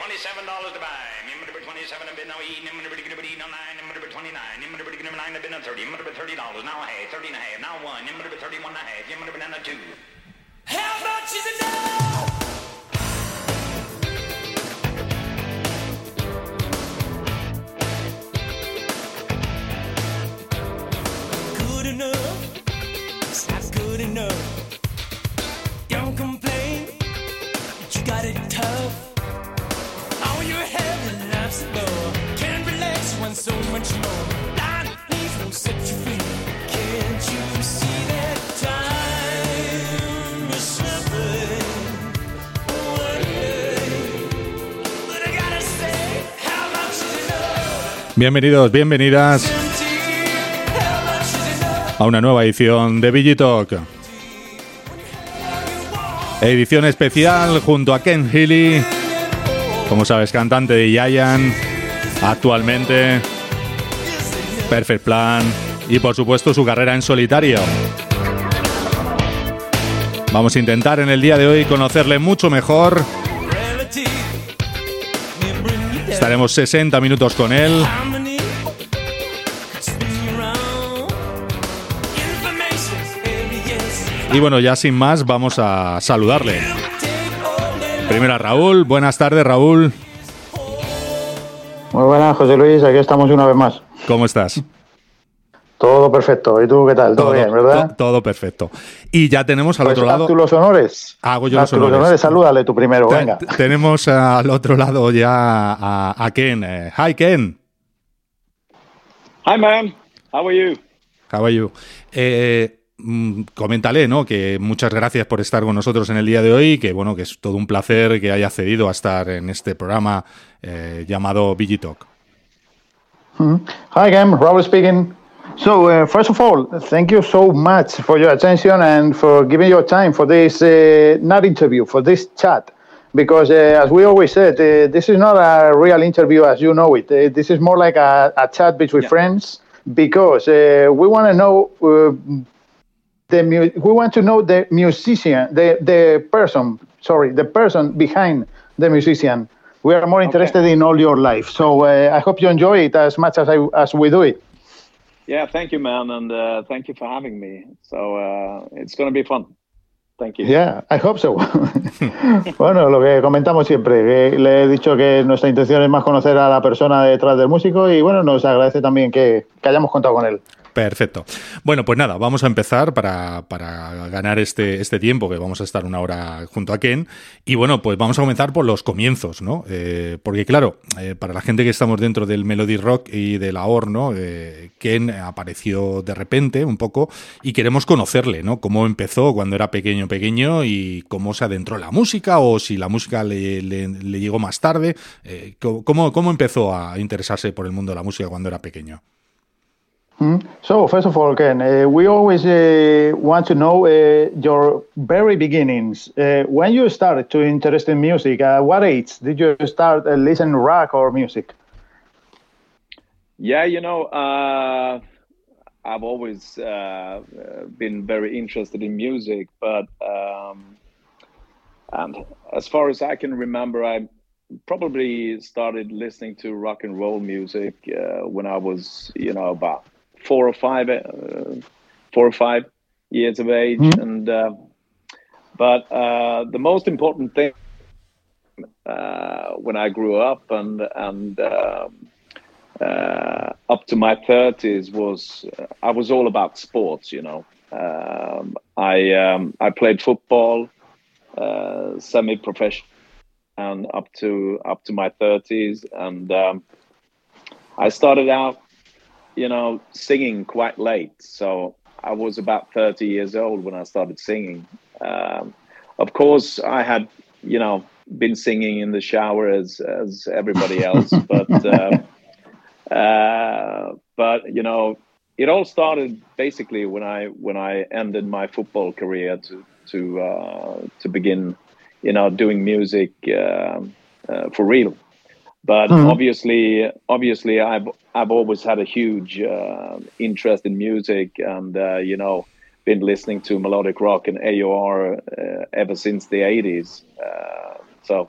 twenty-seven dollars to buy. Number twenty-seven a bid now E. Number no nine. Number twenty-nine. Number nine a bid now thirty. Number thirty dollars now a half. Thirty and a half now one. Number thirty-one and a half. Number banana two. How much is it now? Bienvenidos, bienvenidas a una nueva edición de Vigitalk. Edición especial junto a Ken Healy, como sabes, cantante de Giant, actualmente Perfect Plan y por supuesto su carrera en solitario. Vamos a intentar en el día de hoy conocerle mucho mejor. Estaremos 60 minutos con él. Y bueno, ya sin más, vamos a saludarle. Primero a Raúl. Buenas tardes, Raúl. Muy buenas, José Luis, aquí estamos una vez más. ¿Cómo estás? Todo perfecto. ¿Y tú qué tal? Todo, bien, ¿verdad? to- todo perfecto. Y ya tenemos al Pues otro haz lado. tú los honores. Hago yo Haz los tú honores. Salúdale tú primero, Te- venga. te- tenemos al otro lado ya a, a Ken. Eh, hi, Ken. Hi, man. How are you? How are you? Eh, coméntale, ¿no? Que muchas gracias por estar con nosotros en el día de hoy. Que bueno, que es todo un placer que haya cedido a estar en este programa eh, llamado Vigitalk. Hi again, Robert speaking. So, uh, first of all, thank you so much for your attention and for giving your time for this, uh, not interview, for this chat. Because, uh, as we always said, uh, this is not a real interview as you know it. Uh, this is more like a, a chat between friends because uh, we want to know uh, the we want to know the musician, the the person, sorry, the person behind the musician. We are more interested in all your life. So uh, I hope you enjoy it as much as I as we do it. Yeah, thank you, man, and uh, thank you for having me. So uh, it's going to be fun. Thank you. Yeah, I hope so. bueno, lo que comentamos siempre, que le he dicho que nuestra intención es más conocer a la persona detrás del músico y bueno, nos agradece también que, que hayamos contado con él. Perfecto. Bueno, pues nada, vamos a empezar para, para ganar este, este tiempo, que vamos a estar una hora junto a Ken. Y bueno, pues vamos a comenzar por los comienzos, ¿no? Eh, porque claro, eh, para la gente que estamos dentro del Melody Rock y de la OR, ¿no? Eh, Ken apareció de repente un poco y queremos conocerle, ¿no? Cómo empezó cuando era pequeño, pequeño y cómo se adentró en la música o si la música le, le- le llegó más tarde. ¿cómo, ¿Cómo empezó a interesarse por el mundo de la música cuando era pequeño? So, first of all, Ken, uh, we always uh, want to know uh, your very beginnings. Uh, when you started to interest in music, at what age did you start uh, listening rock or music? Yeah, you know, uh, I've always uh, been very interested in music, but um, as far as I can remember, I probably started listening to rock and roll music when I was, you know, about four or five, uh, four or five years of age, and uh, but uh, the most important thing uh, when I grew up and and um, uh, up to my 30s was uh, I was all about sports. You know, um, I um, I played football uh, semi-professional and up to up to my 30s, and um, I started out, you know, singing quite late. So I was about 30 years old when I started singing. Um, of course, I had, you know, been singing in the shower as as everybody else, but. Um, uh, but you know, it all started basically when I when I ended my football career to to uh, to begin, you know, doing music um uh, for real. But obviously, obviously, I've I've always had a huge uh, interest in music, and uh, you know, been listening to melodic rock and AOR uh, ever since the '80s. Uh, so,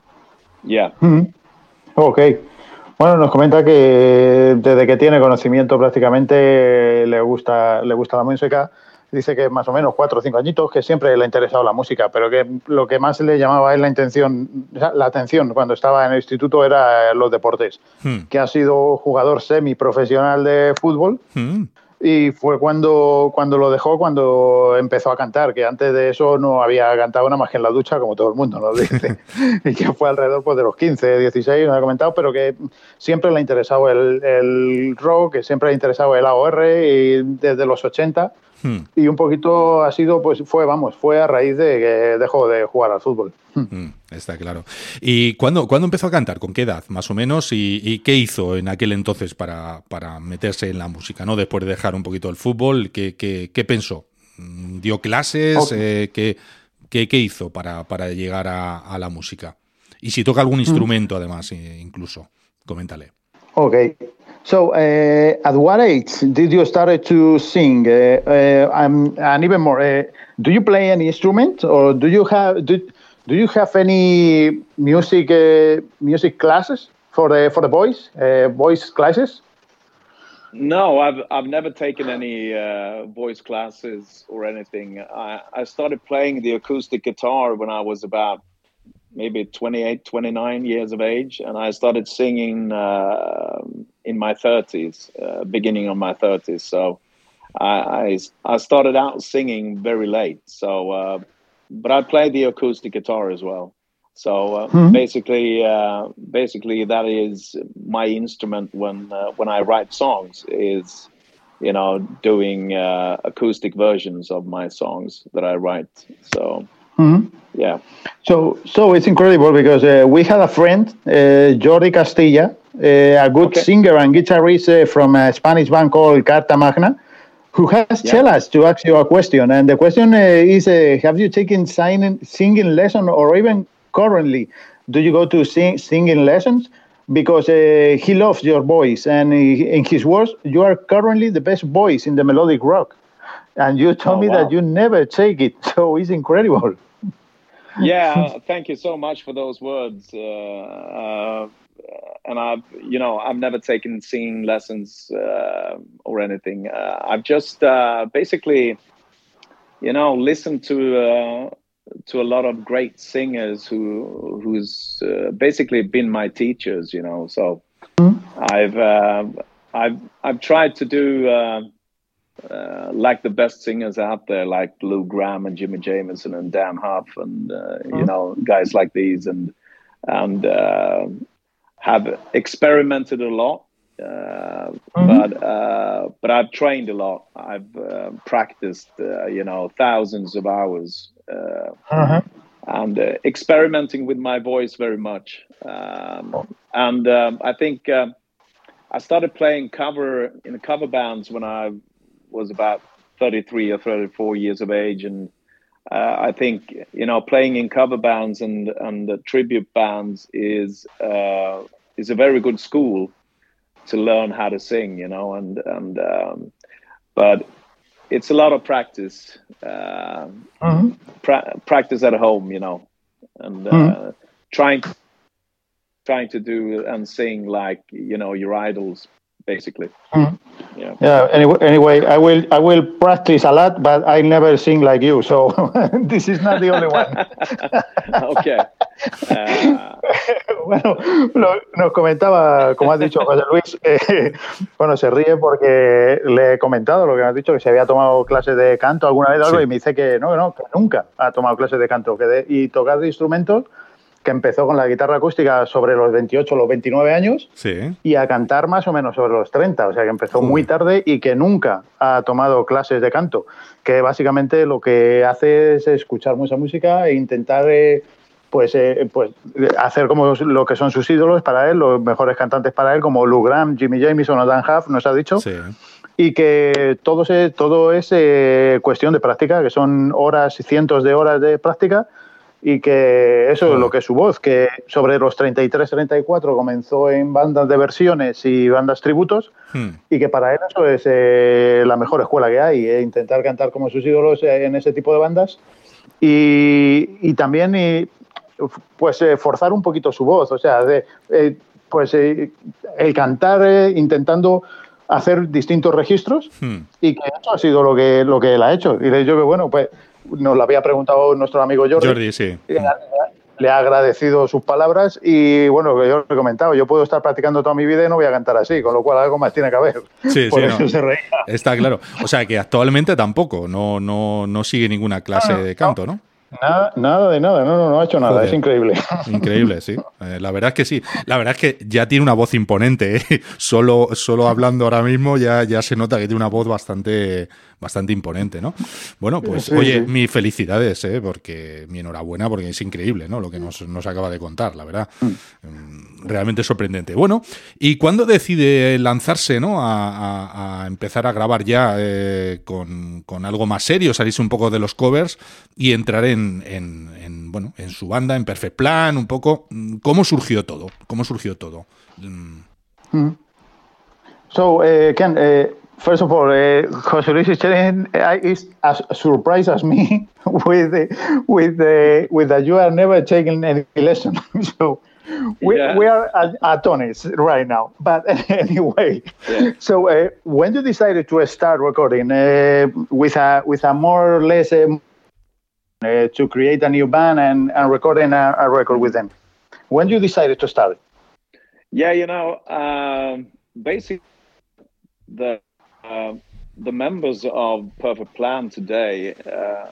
yeah. Ok. Bueno, nos comenta que desde que tiene conocimiento prácticamente le gusta, le gusta la música. Dice que más o menos cuatro o cinco añitos, que siempre le ha interesado la música, pero que lo que más le llamaba es la intención, la atención cuando estaba en el instituto era los deportes. Hmm. Que ha sido jugador semiprofesional de fútbol. Hmm y fue cuando, cuando lo dejó, cuando empezó a cantar, que antes de eso no había cantado nada más que en la ducha, como todo el mundo nos dice, y que fue alrededor pues, de los 15, 16, no ha comentado, pero que siempre le ha interesado el, el rock, que siempre le ha interesado el AOR, y desde los 80 Hmm. Y un poquito ha sido, pues fue, vamos, fue a raíz de que dejó de jugar al fútbol. Hmm. Hmm, está claro. ¿Y cuándo, cuándo, empezó a cantar? ¿Con qué edad, más o menos? ¿Y, qué hizo en aquel entonces para, para, meterse en la música? ¿no? Después de dejar un poquito el fútbol, ¿qué, qué, pensó? ¿Dio clases? Eh, ¿qué, qué, hizo para, para llegar a, la música? Y si toca algún instrumento, además, incluso. Coméntale. Ok. So, uh, at what age did you start to sing? Uh, uh, and even more, uh, do you play any instrument, or do you have do, do you have any music uh, music classes for the for the boys, uh, voice classes? No, I've I've never taken any voice classes or anything. I, I started playing the acoustic guitar when I was about maybe 28, 29 years of age, and I started singing uh, in my 30s, uh, beginning of my 30s. So I, I, I started out singing very late. So, uh, but I played the acoustic guitar as well. So uh, mm-hmm. basically, uh, basically that is my instrument when uh, when I write songs is you know doing acoustic versions of my songs that I write. So. Mm-hmm. Yeah. So, so it's incredible because uh, we had a friend, uh, Jordi Castilla, uh, a good okay. singer and guitarist uh, from a Spanish band called Carta Magna, who has yeah. us to ask you a question. And the question uh, is: uh, Have you taken signing, singing lesson, or even currently, do you go to sing, singing lessons? Because he loves your voice, and he, in his words, you are currently the best voice in the melodic rock. And you told oh, me wow. that you never take it, so it's incredible yeah, thank you so much for those words. Uh, uh, and I've, you know, I've never taken singing lessons uh, or anything. Uh, I've just uh, basically, you know, listened to uh, to a lot of great singers who who's basically been my teachers. You know, so mm-hmm. I've I've I've tried to do uh, like the best singers out there, like Lou Gramm and Jimi Jamison and Dan Huff, and uh, you know guys like these, and and uh, have experimented a lot. Uh, mm-hmm. But uh, but I've trained a lot. I've practiced, you know, thousands of hours, uh-huh. and experimenting with my voice very much. Um, oh. and um, I think um, I started playing cover in cover bands when I was about 33 or 34 years of age and uh, I think you know playing in cover bands and and the tribute bands is uh, is a very good school to learn how to sing, you know, and and um, but it's a lot of practice, uh, mm-hmm. pra- practice at home, you know, and uh, mm-hmm. trying trying to do and sing like you know your idols basically. Mm. Yeah. Yeah. Anyway, anyway, I will I will practice a lot, but I never sing like you. So this is not the only one. okay. Uh... bueno, lo, nos comentaba, como has dicho, José Luis, eh, bueno, se ríe porque le he comentado lo que me has dicho, que se había tomado clases de canto alguna vez algo, sí. y me dice que no, no, que nunca ha tomado clases de canto, que de, y tocar de instrumentos que empezó con la guitarra acústica sobre los 28 o los 29 años y a cantar más o menos sobre los 30, o sea que empezó muy tarde y que nunca ha tomado clases de canto, que básicamente lo que hace es escuchar mucha música e intentar eh, pues, eh, pues hacer como lo que son sus ídolos para él, los mejores cantantes para él, como Lou Graham, Jimmy Jameson o Dan Huff, nos ha dicho. Y que todo, se, todo es eh, cuestión de práctica, que son horas y cientos de horas de práctica y que eso es lo que es su voz, que sobre los 33-34 comenzó en bandas de versiones y bandas tributos hmm. y que para él eso es eh, la mejor escuela que hay, eh, intentar cantar como sus ídolos eh, en ese tipo de bandas y, y también y, pues forzar un poquito su voz, o sea, de, pues eh, el cantar eh, intentando hacer distintos registros Hmm. y que eso ha sido lo que, lo que él ha hecho. Y dicho que, bueno, pues nos lo había preguntado nuestro amigo Jordi. Jordi, sí. Le ha- agradecido sus palabras y bueno, que yo he comentado, yo puedo estar practicando toda mi vida y no voy a cantar así, con lo cual algo más tiene que haber. Sí, Por sí, eso no. se reía. Está claro. O sea que actualmente tampoco, no, no, no sigue ninguna clase no, de canto, ¿no? Nada, nada de nada, no, no, no ha hecho nada, Joder. es increíble. Increíble, sí. Eh, la verdad es que sí. La verdad es que ya tiene una voz imponente. ¿eh? Solo, solo hablando ahora mismo ya, ya se nota que tiene una voz bastante, bastante imponente, ¿no? Bueno, pues Sí, oye, sí. mis felicidades, ¿eh? porque mi enhorabuena, porque es increíble, ¿no? Lo que nos, nos acaba de contar, la verdad. Mm, Realmente sorprendente. Bueno, ¿y cuándo decide lanzarse, ¿no? A, a- a empezar a grabar ya eh, con, con algo más serio, salirse un poco de los covers y entrar en, en- en, bueno, en su banda, en Perfect Plan, un poco. mm, ¿Cómo surgió todo? ¿Cómo surgió todo? Mm, So, uh, Ken, uh, first of all, uh, Jose Luis is, telling, uh, is as surprised as me with the, with the, with that you are never taking any lesson. so, we, Yeah. we are at right now. But anyway, Yeah. so uh, when you decided to start recording uh, with a with a more or less um, uh, to create a new band and, and recording a, a record with them, when you decided to start? Yeah, you know, um, basically the uh, the members of Perfect Plan today uh,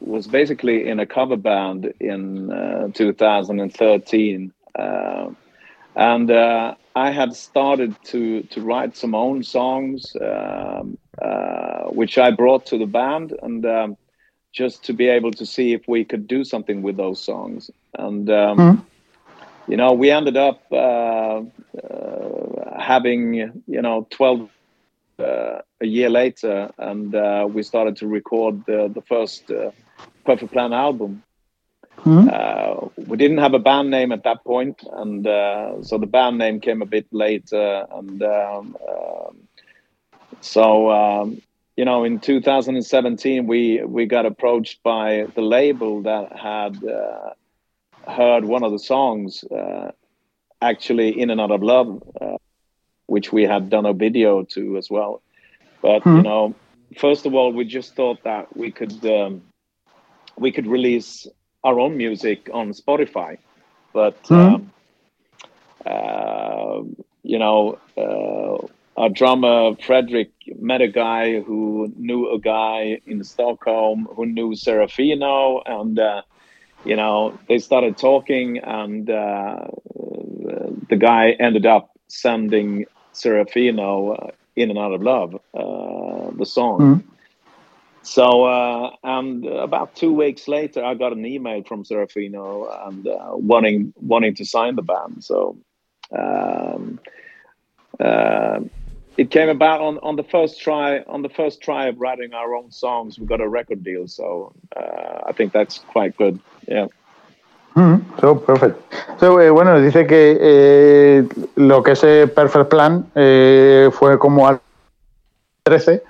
was basically in a cover band in uh, 2013, uh, and uh, I had started to to write some own songs, um, uh, which I brought to the band, and um, just to be able to see if we could do something with those songs, and. Um, you know, we ended up uh, uh, having, you know, 12 uh, a year later, and uh, we started to record the, the first uh, Perfect Plan album. Uh, we didn't have a band name at that point, and uh, so the band name came a bit later. And um, um, so, um, you know, in 2017, we we got approached by the label that had uh, heard one of the songs, uh, actually "In and Out of Love," uh, which we had done a video to as well. But you know, first of all, we just thought that we could um, we could release our own music on Spotify, but um, uh, you know, uh, our drummer Frederick met a guy who knew a guy in Stockholm who knew Serafino, and uh, you know, they started talking, and uh, the guy ended up sending Serafino uh, "In and Out of Love," uh, the song. So, uh, and about two weeks later, I got an email from Serafino and uh, wanting wanting to sign the band. So, um, uh, it came about on, on the first try. On the first try of writing our own songs, we got a record deal. So, uh, I think that's quite good. Yeah. Mhm, So, perfect. So, eh, bueno, dice que eh, lo que es eh, Perfect Plan eh, fue como al 13,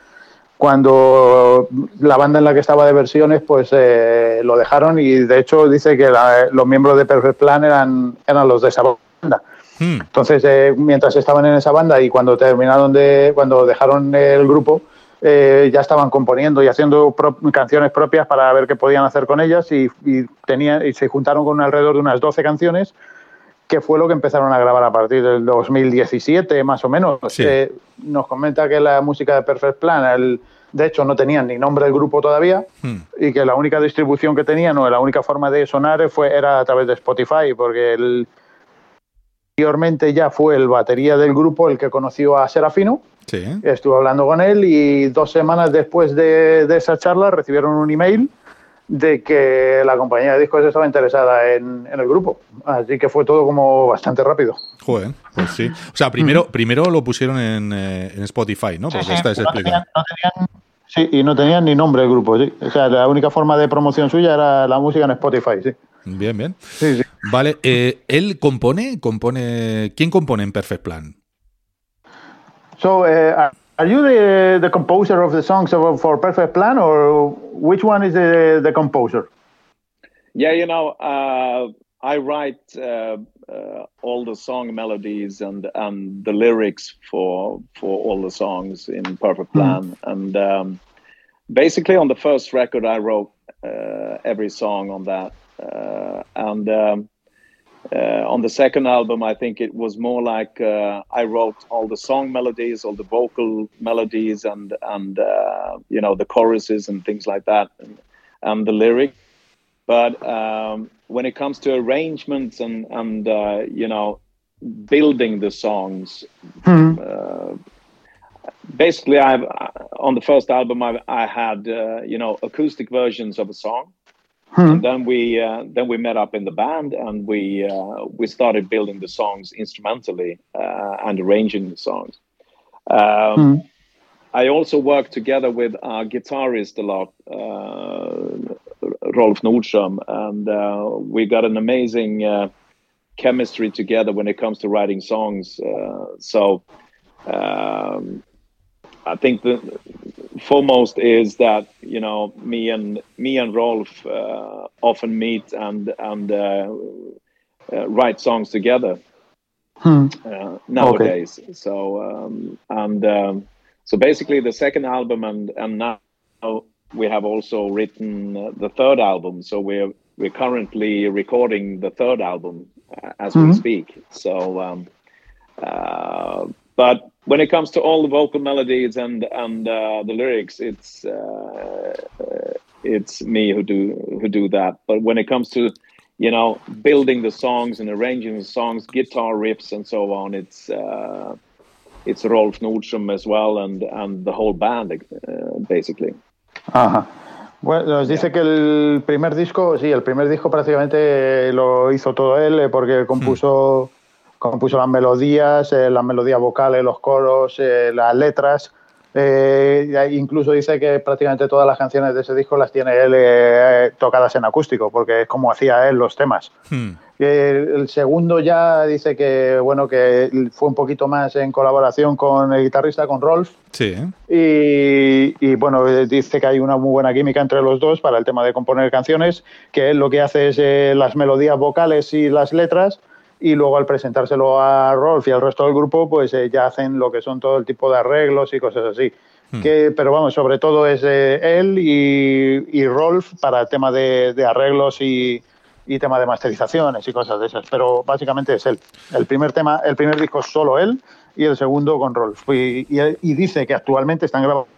cuando la banda en la que estaba de versiones, pues eh, lo dejaron y de hecho dice que la- los miembros de Perfect Plan eran, eran los de esa banda. Hmm. Entonces, eh, mientras estaban en esa banda y cuando terminaron de, cuando dejaron el grupo, eh, ya estaban componiendo y haciendo pro- canciones propias para ver qué podían hacer con ellas y, y, tenían, y se juntaron con alrededor de unas 12 canciones, que fue lo que empezaron a grabar a partir del 2017, más o menos. Sí. Eh, nos comenta que la música de Perfect Plan, el- de hecho, no tenían ni nombre del grupo todavía Hmm. y que la única distribución que tenían o la única forma de sonar fue, era a través de Spotify, porque el, anteriormente ya fue el batería del grupo el que conoció a Serafino, Sí. estuvo hablando con él y dos semanas después de, de esa charla recibieron un email de que la compañía de discos estaba interesada en, en el grupo. Así que fue todo como bastante rápido. Joder, pues sí. O sea, primero, primero lo pusieron en, eh, en Spotify, ¿no? Porque esta es no explicado. tenían- no tenían- sí, y no tenían ni nombre el grupo. Sí. O sea, la única forma de promoción suya era la música en Spotify. Sí, Bien, bien. sí. sí. Vale, eh, él compone, compone. ¿Quién compone en Perfect Plan? So, uh, are you the, the composer of the songs of, for Perfect Plan, or which one is the, the composer? Yeah, you know, uh, I write uh, uh, all the song melodies and and the lyrics for for all the songs in Perfect hmm. Plan, and um, basically on the first record I wrote uh, every song on that, uh, and um, uh, on the second album I think it was more like uh, I wrote all the song melodies, all the vocal melodies, and and you know the choruses and things like that, and, and the lyrics but um, when it comes to arrangements and and uh, you know building the songs, mm-hmm. uh, basically, I've on the first album I, I had uh, you know acoustic versions of a song. Mm-hmm. And then we uh, then we met up in the band and we uh, we started building the songs instrumentally uh, and arranging the songs. Um, mm-hmm. I also worked together with our guitarist a lot, uh, Rolf Nordström, and uh, we got an amazing uh, chemistry together when it comes to writing songs. Uh, so um, I think the foremost is that you know me and me and Rolf uh, often meet and and uh, uh, write songs together hmm. nowadays. Okay. So um, and um, so basically the second album and and now we have also written uh, the third album. So we're we're currently recording the third album uh, as mm-hmm. we speak. So, um, uh, but when it comes to all the vocal melodies and and uh, the lyrics, it's uh, it's me who do who do that. But when it comes to you know building the songs and arranging the songs, guitar riffs and so on, it's uh, it's Rolf Nordström as well and and the whole band basically. Ajá. Bueno, nos dice que el primer disco, sí, el primer disco prácticamente lo hizo todo él eh, porque compuso, hmm. compuso las melodías, eh, las melodías vocales, los coros, eh, las letras. incluso dice que prácticamente todas las canciones de ese disco las tiene él tocadas en acústico, porque es como hacía él los temas. Hmm. El segundo ya dice que bueno que fue un poquito más en colaboración con el guitarrista, con Rolf. Sí. Y, bueno, dice que hay una muy buena química entre los dos para el tema de componer canciones, que él lo que hace es eh, las melodías vocales y las letras, y luego al presentárselo a Rolf y al resto del grupo, pues eh, ya hacen lo que son todo el tipo de arreglos y cosas así. Hmm. Que, pero vamos, sobre todo es eh, él y, Rolf para el tema de arreglos y, y tema de masterizaciones y cosas de esas, pero básicamente es él. El primer tema, el primer disco es solo él y el segundo con Rolf. Y, y, dice que actualmente están grabando.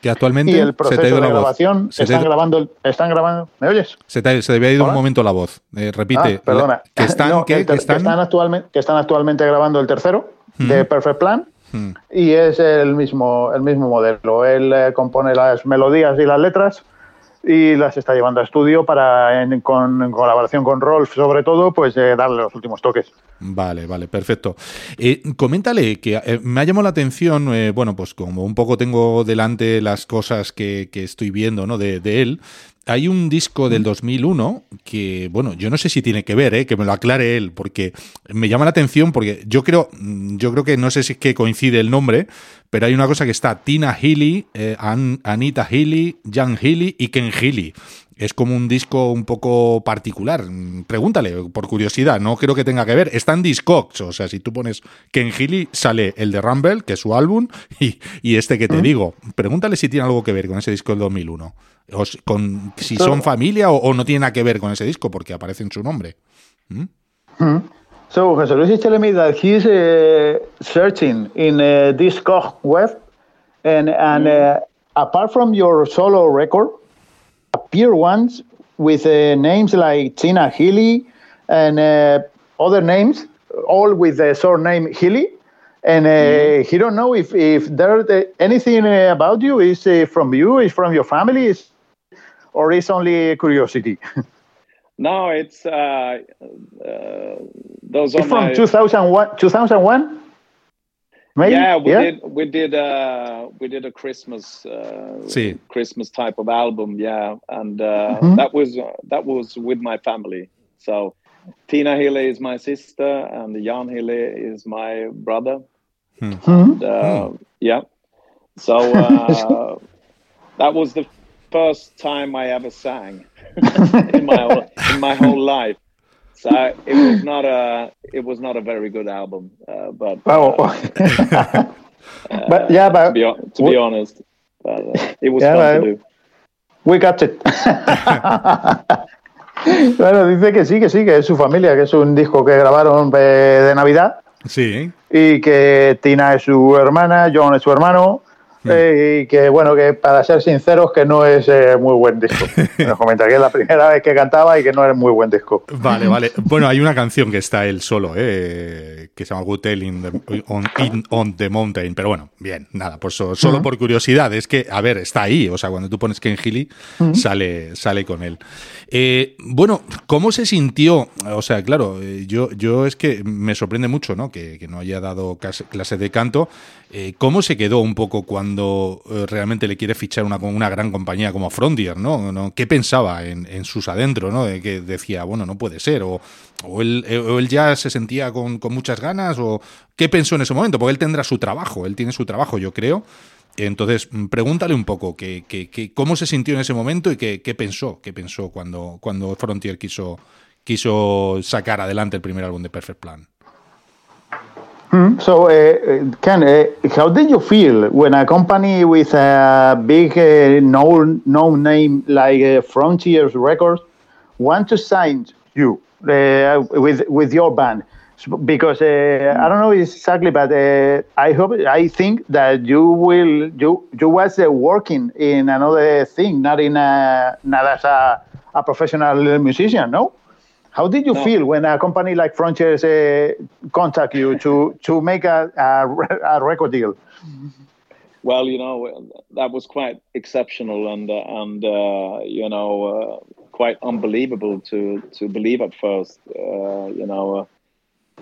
Que actualmente y el proceso de grabación están grabando, están grabando. ¿Me oyes? Se te, se había ido un momento la voz. Eh, repite. Ah, perdona. Que están, que, están... actualmente, que están actualmente grabando el tercero de Perfect Plan. Y es el mismo, el mismo modelo. Él eh, compone las melodías y las letras y las está llevando a estudio para, en, con, colaboración con Rolf, sobre todo, pues eh, darle los últimos toques. Vale, vale, perfecto. Eh, coméntale que eh, me ha llamado la atención, bueno, pues como un poco tengo delante las cosas que, estoy viendo ¿no? de él, hay un disco del 2001 que, bueno, yo no sé si tiene que ver, ¿eh? que me lo aclare él, porque me llama la atención, porque yo creo, yo creo que no sé si es que coincide el nombre, pero hay una cosa que está Tina Healy, eh, Anita Healy, Jan Healy y Ken Healy. Es como un disco un poco particular. Pregúntale, por curiosidad, no creo que tenga que ver. Está en Discogs, o sea, si tú pones Ken Healy, sale el de Rumble, que es su álbum, y, y este que te mm. digo. Pregúntale si tiene algo que ver con ese disco del 2001 con, si son familia o, no tiene nada que ver con ese disco porque aparece en su nombre. ¿Mm? Hmm. So José Luis is telling me that he's uh, searching in uh, Discog web, and and uh, apart from your solo record, appear ones with uh, names like Tina Healy and uh, other names, all with the surname Healy. and uh, he don't know if if there anything about you is uh, from you, is from your family, is or is only curiosity? no, it's uh, uh, those are from 2001. 2001. Maybe? Yeah, we yeah? did we did uh we did a Christmas uh See. Christmas type of album, yeah, and uh, mm-hmm. that was uh, that was with my family. So Tina Hilli is my sister, and Jan Hilli is my brother. Hmm. Mm-hmm. And, uh, hmm. Yeah, so uh, that was the first time I ever sang in my whole, in my whole life. So I, it was not a it was not a very good album, uh, but Oh, uh, but yeah, but to be, to be honest, but, uh, it was Yeah, fun to do. we got it. bueno, dice que sí, que sí, que es su familia, que es un disco que grabaron eh, de Navidad Sí, y que Tina es su hermana, John es su hermano. Eh, y que bueno, que para ser sinceros, que no es eh, muy buen disco. Nos comenta que es la primera vez que cantaba y que no es muy buen disco. Vale, vale. Bueno, hay una canción que está él solo, ¿eh? que se llama Good Tale in the, on, in- on the Mountain. Pero bueno, bien, nada, por so- solo por curiosidad. Es que, a ver, está ahí. O sea, cuando tú pones Ken Healy, sale, sale con él. Eh, bueno, ¿cómo se sintió? O sea, claro, yo, yo es que me sorprende mucho, ¿no? Que, que no haya dado clase de canto. Eh, ¿Cómo se quedó un poco cuando eh, realmente le quiere fichar una, una gran compañía como Frontier, ¿no? ¿Qué pensaba en, sus adentro, ¿no? De que decía, bueno, no puede ser, o, eh, él ya se sentía con, muchas ganas, o qué pensó en ese momento, porque él tendrá su trabajo, él tiene su trabajo, yo creo. Entonces, mm, pregúntale un poco que, cómo se sintió en ese momento y qué pensó, qué pensó cuando, cuando Frontier quiso, quiso sacar adelante el primer álbum de Perfect Plan. Hmm. So, uh, Ken, uh, how did you feel when a company with a big uh, known known name like Frontiers Records want to sign you with with your band? Because I don't know exactly, but I hope I think that you will you you was working in another thing, not in a not as a, a professional musician, no. How did you No. feel when a company like Frontiers uh, contact you to to make a, a, a record deal? Well, you know that was quite exceptional and uh, and uh, you know uh, quite unbelievable to to believe at first. Uh, you know,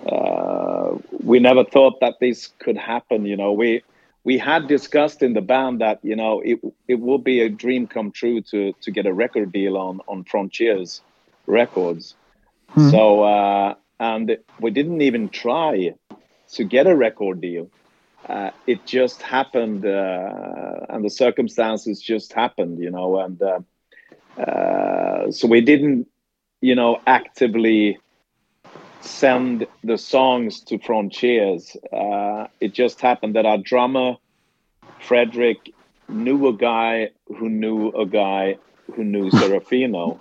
uh, we never thought that this could happen. You know, we we had discussed in the band that you know it it would be a dream come true to to get a record deal on on Frontiers Records. So uh, and we didn't even try to get a record deal. Uh, it just happened uh, and the circumstances just happened you know and uh, uh, so we didn't you know actively send the songs to frontiers. Uh, it just happened that our drummer frederick knew a guy who knew a guy who knew serafino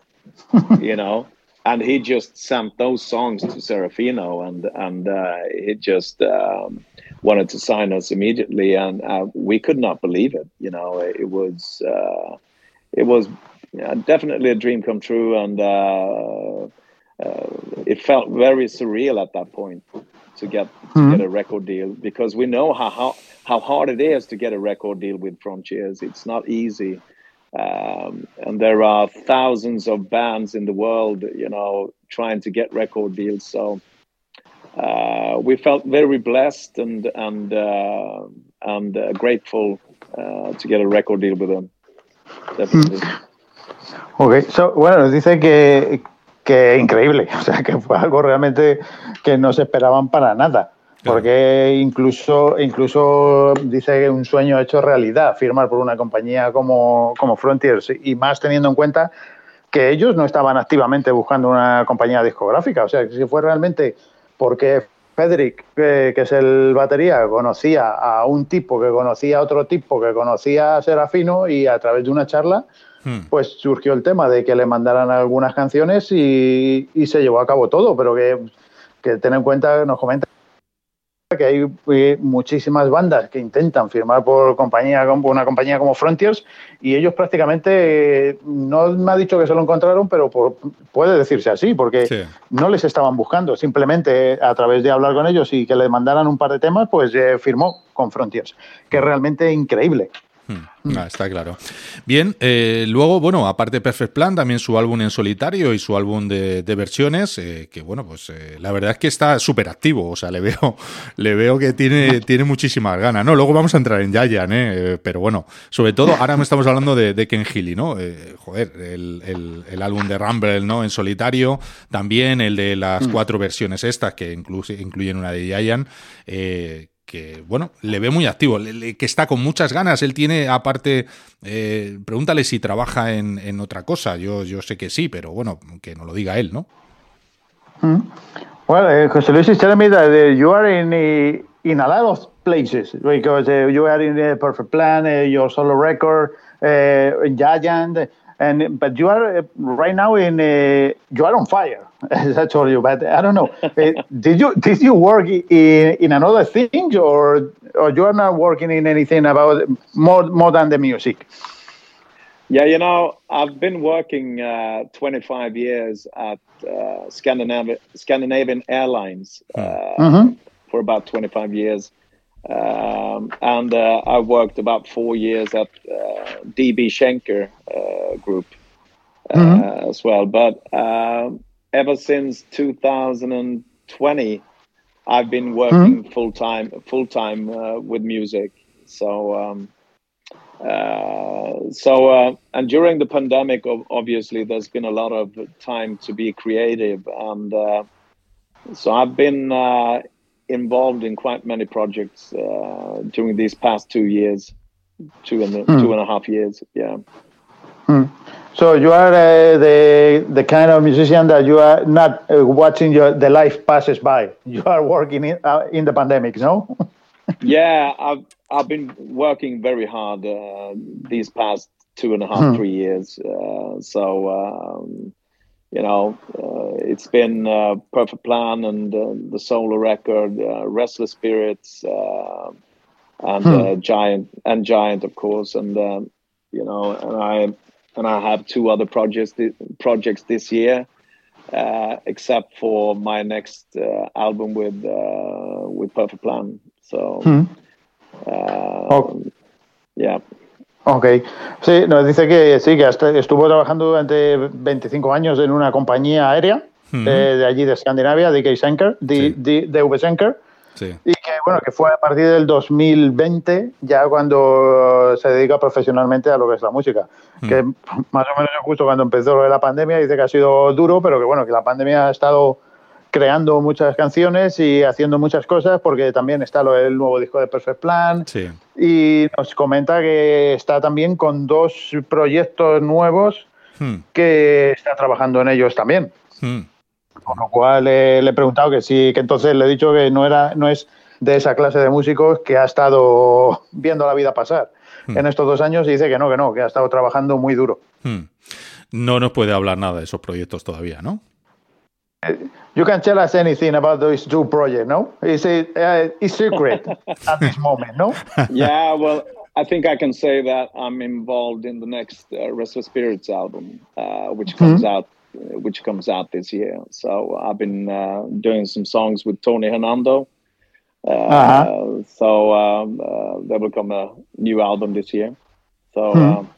you know and he just sent those songs to serafino and and uh, he just um, wanted to sign us immediately, and uh, we could not believe it. You know, it was uh, it was uh, definitely a dream come true, and uh, uh, it felt very surreal at that point to get to get a record deal because we know how, how how hard it is to get a record deal with Frontiers. It's not easy. Um, and there are thousands of bands in the world, you know, trying to get record deals. So uh, we felt very blessed and and uh, and uh, grateful uh, to get a record deal with them. Definitely. Ok, so, bueno, nos dice que, que increíble, o sea, que fue algo realmente que no se esperaban para nada. Porque incluso, incluso dice que un sueño hecho realidad, firmar por una compañía como, como Frontiers, y más teniendo en cuenta que ellos no estaban activamente buscando una compañía discográfica. O sea, que si fue realmente porque Federic, que, que es el batería, conocía a un tipo que conocía a otro tipo que conocía a Serafino y a través de una charla, pues surgió el tema de que le mandaran algunas canciones y, y se llevó a cabo todo. Pero que, que ten en cuenta, nos comenta que hay eh, muchísimas bandas que intentan firmar por compañía una compañía como Frontiers y ellos prácticamente eh, no me ha dicho que se lo encontraron pero por- puede decirse así porque Sí. no les estaban buscando simplemente eh, a través de hablar con ellos y que le mandaran un par de temas pues eh, firmó con Frontiers que es realmente increíble Hmm, ah, está claro. Bien, eh, luego, bueno, aparte de Perfect Plan, también su álbum en solitario y su álbum de, de versiones, eh, que bueno, pues eh, la verdad es que está súper activo, o sea, le veo, le veo que tiene, tiene muchísimas ganas, ¿no? Luego vamos a entrar en Yayan, ¿eh? Pero bueno, sobre todo, ahora me estamos hablando de, de Ken Healy, ¿no? Joder, el, el- el álbum de Rumble, ¿no? En solitario, también el de las cuatro versiones estas, que incluye, incluyen una de Yayan, eh, que, bueno, le ve muy activo, que está con muchas ganas. Él tiene, aparte, eh, pregúntale si trabaja en, en otra cosa. Yo, yo sé que sí, pero bueno, que no lo diga él, ¿no? Hmm. Well, uh, Jose Luis is telling me that uh, you are in uh, in a lot of places because you are in Perfect Plan, your solo record, Giant, and but you are uh, right now in uh, you are on fire, as I told you. But I don't know, uh, did you did you work in in another thing or or you are not working in anything about more more than the music? Yeah, you know, I've been working uh, 25 years at uh, Scandinavian Scandinavian Airlines uh, Mhm. for about 25 years, um, and uh, I worked about four years at uh, DB Schenker uh, Group uh, as well. But um, ever since 2020, I've been working full time full time uh, with music. So. Um, uh, so uh, and during the pandemic ob- obviously there's been a lot of time to be creative and uh, so i've been uh, involved in quite many projects uh, during these past two years two and two and a half years yeah So you are uh, the the kind of musician that you are not uh, watching your the life passes by. You are working in, uh, in the pandemic, no? yeah i've i've been working very hard uh, these past two and a half three years uh, so um, you know uh, it's been uh, perfect plan and uh, the solo record uh, restless spirits uh, and uh, giant and giant of course and uh, you know and i and i have two other projects thi- projects this year uh, except for my next uh, album with uh, with Perfect Plan. So, uh, Oh. yeah, Ok. Sí, nos dice que sí, que hasta estuvo trabajando durante 25 años en una compañía aérea eh, de allí de Escandinavia, DK Schenker, Sí. DV Schenker, Sí. y que bueno, que fue a partir del 2020 ya cuando se dedica profesionalmente a lo que es la música. Que más o menos justo cuando empezó lo de la pandemia dice que ha sido duro, pero que bueno, que la pandemia ha estado creando muchas canciones y haciendo muchas cosas porque también está lo del nuevo disco de Perfect Plan, Sí. y nos comenta que está también con dos proyectos nuevos Hmm. que está trabajando en ellos también. Hmm. Con lo cual eh, le he preguntado que sí, que entonces le he dicho que no era, no es de esa clase de músicos que ha estado viendo la vida pasar en estos dos años y dice que no, que no, que ha estado trabajando muy duro. Hmm. No nos puede hablar nada de esos proyectos todavía, ¿no? You can tell us anything about those two projects, no? Is it uh, it's secret at this moment, no? yeah. Well, I think I can say that I'm involved in the next uh, Restless Spirits album, uh, which comes out which comes out this year. So I've been uh, doing some songs with Tony Hernando. Uh, Uh-huh. So um, uh, there will come a new album this year. So um,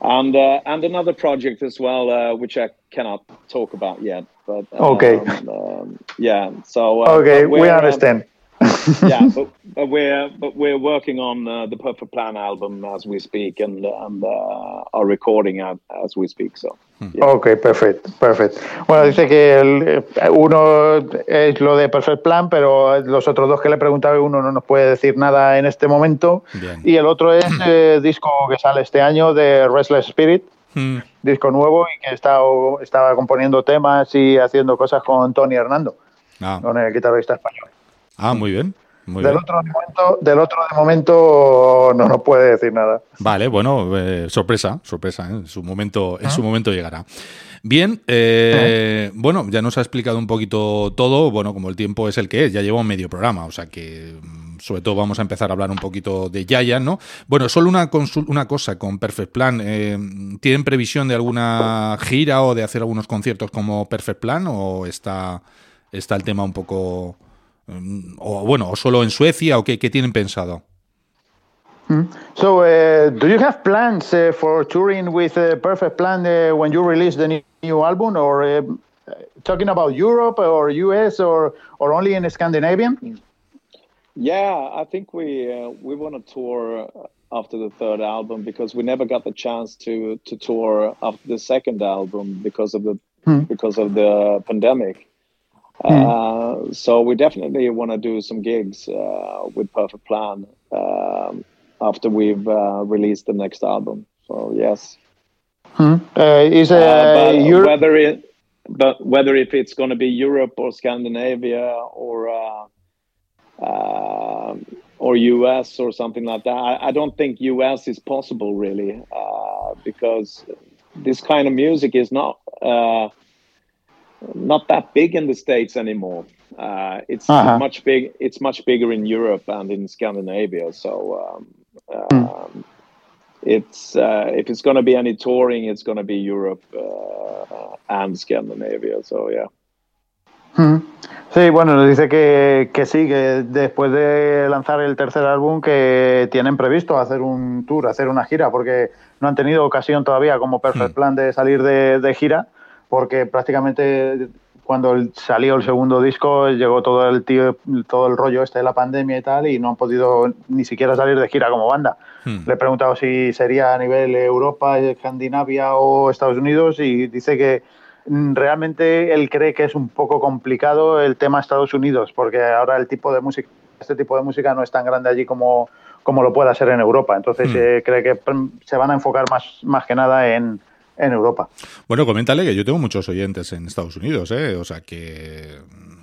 and uh, and another project as well, uh, which I cannot talk about yet. But um, Okay. um, yeah. So uh, Okay, we we're, um, understand. yeah, but, but we're but we're working on uh, the Perfect Plan album as we speak, and and uh, are recording as, as we speak. So yeah. Ok, perfecto, perfecto. Bueno, dice que el, eh, uno es lo de Perfect Plan, pero los otros dos que le preguntaba, uno no nos puede decir nada en este momento. Bien. Y el otro es eh, disco que sale este año de Restless Spirit, Hmm. disco nuevo y que estaba componiendo temas y haciendo cosas con Tony Hernando, Ah, con el guitarrista español. ah, muy bien. Muy Del bien. otro, de momento, del otro de momento no nos puede decir nada. Vale, bueno, eh, sorpresa, sorpresa, ¿eh? en su momento, en su momento llegará. Bien, eh, bueno, ya nos ha explicado un poquito todo, bueno, como el tiempo es el que es, ya lleva un medio programa, o sea que mm, sobre todo vamos a empezar a hablar un poquito de Yaya, ¿no? Bueno, solo una, consul- una cosa con Perfect Plan, eh, ¿tienen previsión de alguna gira o de hacer algunos conciertos como Perfect Plan o está, está el tema un poco, mm, o bueno, o solo en Suecia o qué, qué tienen pensado? So, uh, do you have plans uh, for touring with uh, Perfect Plan uh, when you release the new, new album, or uh, talking about Europe or US or or only in Scandinavian? Yeah, I think we uh, we want to tour after the third album because we never got the chance to to tour after the second album because of the because of the pandemic. Uh, so we definitely want to do some gigs uh, with Perfect Plan um, after we've uh, released the next album. So yes, Uh, is uh, Europe? whether it but whether if it's going to be Europe or Scandinavia or uh, uh, or US or something like that, I, I, don't think US is possible really uh, because this kind of music is not uh, not that big in the states anymore. Uh, it's uh-huh. much big. It's much bigger in Europe and in Scandinavia. So um, mm. It's uh, if it's going to be any touring, it's going to be Europe uh, and Scandinavia. So yeah. Hmm. Sí, bueno, nos dice que, que, sí, que después de lanzar el tercer álbum que tienen previsto hacer un tour, hacer una gira, porque no han tenido ocasión todavía como Perfect hmm. Plan de salir de, de gira, porque prácticamente cuando salió el segundo disco llegó todo el tío, todo el rollo este de la pandemia y tal y no han podido ni siquiera salir de gira como banda. Hmm. Le he preguntado si sería a nivel Europa, Escandinavia o Estados Unidos y dice que mm, realmente él cree que es un poco complicado el tema Estados Unidos porque ahora el tipo de música este tipo de música no es tan grande allí como, como lo pueda ser en Europa. Entonces hmm. eh, cree que mm, se van a enfocar más, más que nada en, en Europa. Bueno, coméntale que yo tengo muchos oyentes en Estados Unidos, ¿eh? o sea que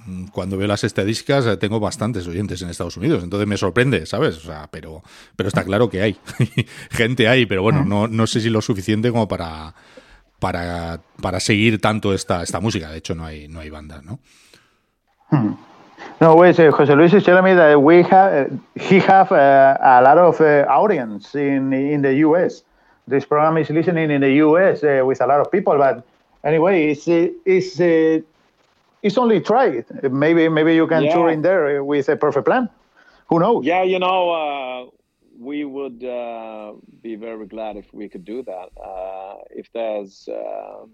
mm, cuando veo las estadísticas eh, tengo bastantes oyentes en Estados Unidos, entonces me sorprende, ¿sabes? O sea, pero, pero está claro que hay, gente hay, pero bueno, no, no sé si lo suficiente como para, para, para seguir tanto esta, esta música, de hecho no hay, no hay bandas, ¿no? Hmm. No, pues, José Luis is telling me that we have, he have uh, a lot of uh, audience in in the US. This program is listening in the US uh, with a lot of people. But anyway, it's it's uh, it's only try. Maybe maybe you can yeah. tour in there with a perfect plan. Who knows? Yeah, you know, uh, we would uh, be very glad if we could do that. Uh, if there's, uh,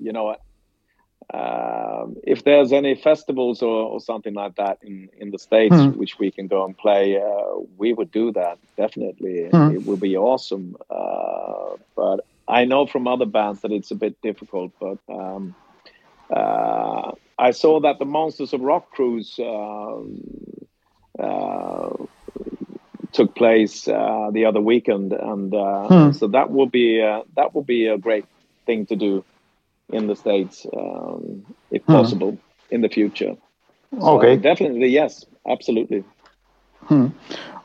you know, um, if there's any festivals or, or, something like that in, in the states mm. which we can go and play, uh, we would do that definitely. Mm. It would be awesome. Uh, but I know from other bands that it's a bit difficult. But um, uh, I saw that the Monsters of Rock cruise um, uh, took place uh, the other weekend, and mm. so that will be that will be a great thing to do in the States, um, if hmm. possible, in the future. So okay. Definitely, yes, absolutely. Hmm.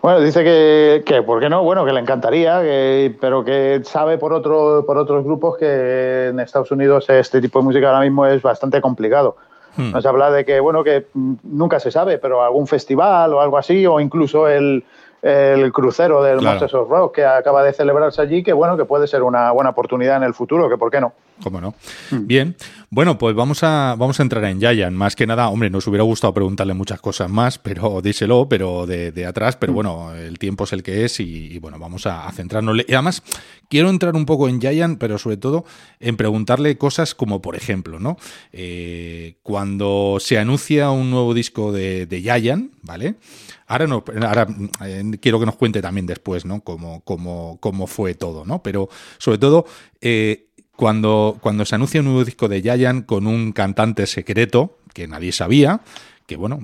Bueno, dice que, que, ¿por qué no? Bueno, que le encantaría, que, pero que sabe por, otro, por otros grupos que en Estados Unidos este tipo de música ahora mismo es bastante complicado. Hmm. Nos habla de que, bueno, que nunca se sabe, pero algún festival o algo así, o incluso el, el crucero del claro. of Rock que acaba de celebrarse allí, que bueno, que puede ser una buena oportunidad en el futuro, que por qué no. ¿Cómo no? Hmm. Bien, bueno, pues vamos a, vamos a entrar en Yayan. Más que nada, hombre, nos hubiera gustado preguntarle muchas cosas más, pero díselo, pero de, atrás, pero hmm. bueno, el tiempo es el que es y, bueno, vamos a, centrarnos. Y además, quiero entrar un poco en Yayan, pero sobre todo en preguntarle cosas como, por ejemplo, ¿no? Eh, cuando se anuncia un nuevo disco de, de Yayan, ¿vale? Ahora, no, ahora eh, quiero que nos cuente también después, ¿no? Cómo, cómo, cómo fue todo, ¿no? Pero sobre todo, eh, cuando, cuando se anuncia un nuevo disco de Yayan con un cantante secreto que nadie sabía, que bueno,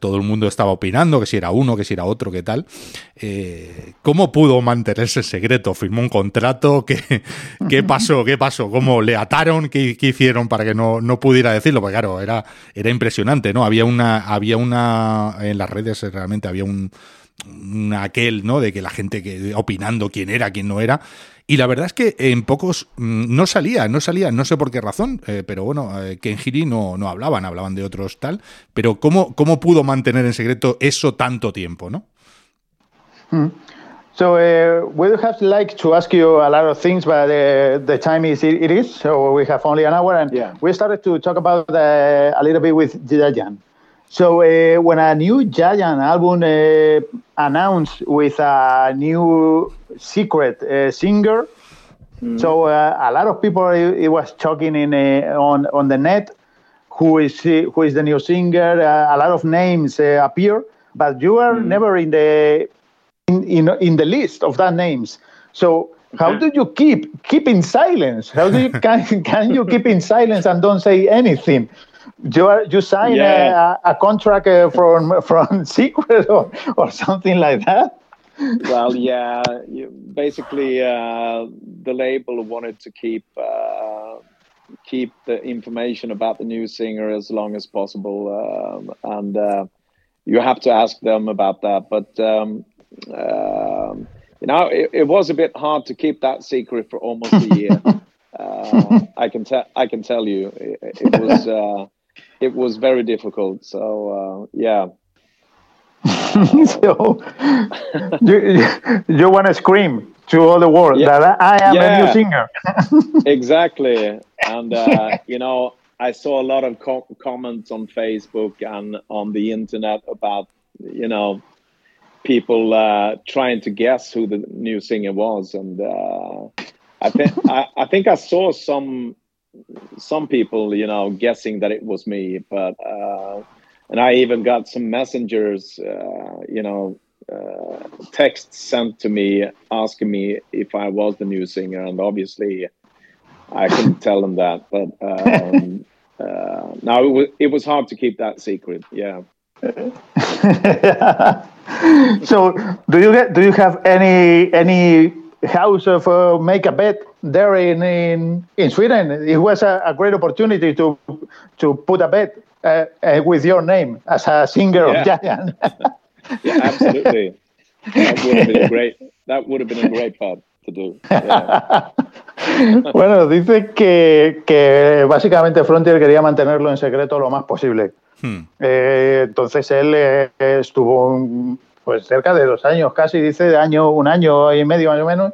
todo el mundo estaba opinando que si era uno, que si era otro, que tal. Eh, ¿Cómo pudo mantenerse ese secreto? ¿Firmó un contrato? ¿Qué, qué pasó? ¿Qué pasó? ¿Cómo le ataron? ¿Qué, qué hicieron para que no, no, pudiera decirlo? Porque claro, era, era impresionante, ¿no? Había una, había una, en las redes realmente había un, aquel, ¿no? De que la gente que opinando quién era, quién no era. Y la verdad es que en pocos mm, no salía, no salía, no sé por qué razón, eh, pero bueno, eh, que en Giri no, no hablaban, hablaban de otros tal. Pero ¿cómo, cómo pudo mantener en secreto eso tanto tiempo, no? Hmm. So uh, we would have like to ask you a lot of things, but uh, the time is it, is. So we have only an hour, and yeah. we started to talk about uh, a little bit with Jajan. So uh, when a new Giant album uh, announced with a new secret uh, singer, mm. so uh, a lot of people it, it was talking in uh, on on the net who is who is the new singer. Uh, a lot of names appear, but you are mm. never in the in, in in the list of that names. So how do you keep keep in silence? How do you can can you keep in silence and don't say anything? you are, you sign yeah. a, a, contract uh, from from Secret or, or something like that. Well, yeah, you, basically uh, the label wanted to keep uh, keep the information about the new singer as long as possible, um, and uh, you have to ask them about that. But um, um, you know, it, it, was a bit hard to keep that secret for almost a year. uh, I can tell. I can tell you, it, it was uh, it was very difficult. So uh, yeah. so you, you want to scream to all the world yeah. that I am yeah. a new singer. exactly, and uh, you know, I saw a lot of co- comments on Facebook and on the internet about you know people uh, trying to guess who the new singer was, and uh, I think I, I, think I saw some some people, you know, guessing that it was me, but uh, and I even got some messengers, uh, you know, uh, texts sent to me asking me if I was the new singer, and obviously I couldn't tell them that, but. Um, uh, now it was, it was hard to keep that secret. Yeah. so do you get do you have any any house of uh, make a bet there in, in in Sweden? It was a, a great opportunity to to put a bet uh, uh, with your name as a singer yeah. of Giant. yeah, absolutely. That would have been a great. That would have been a great part to do. Yeah. bueno, dice que, que básicamente Frontier quería mantenerlo en secreto lo más posible. Hmm. Eh, entonces él eh, estuvo pues cerca de dos años, casi dice año, un año y medio más o menos,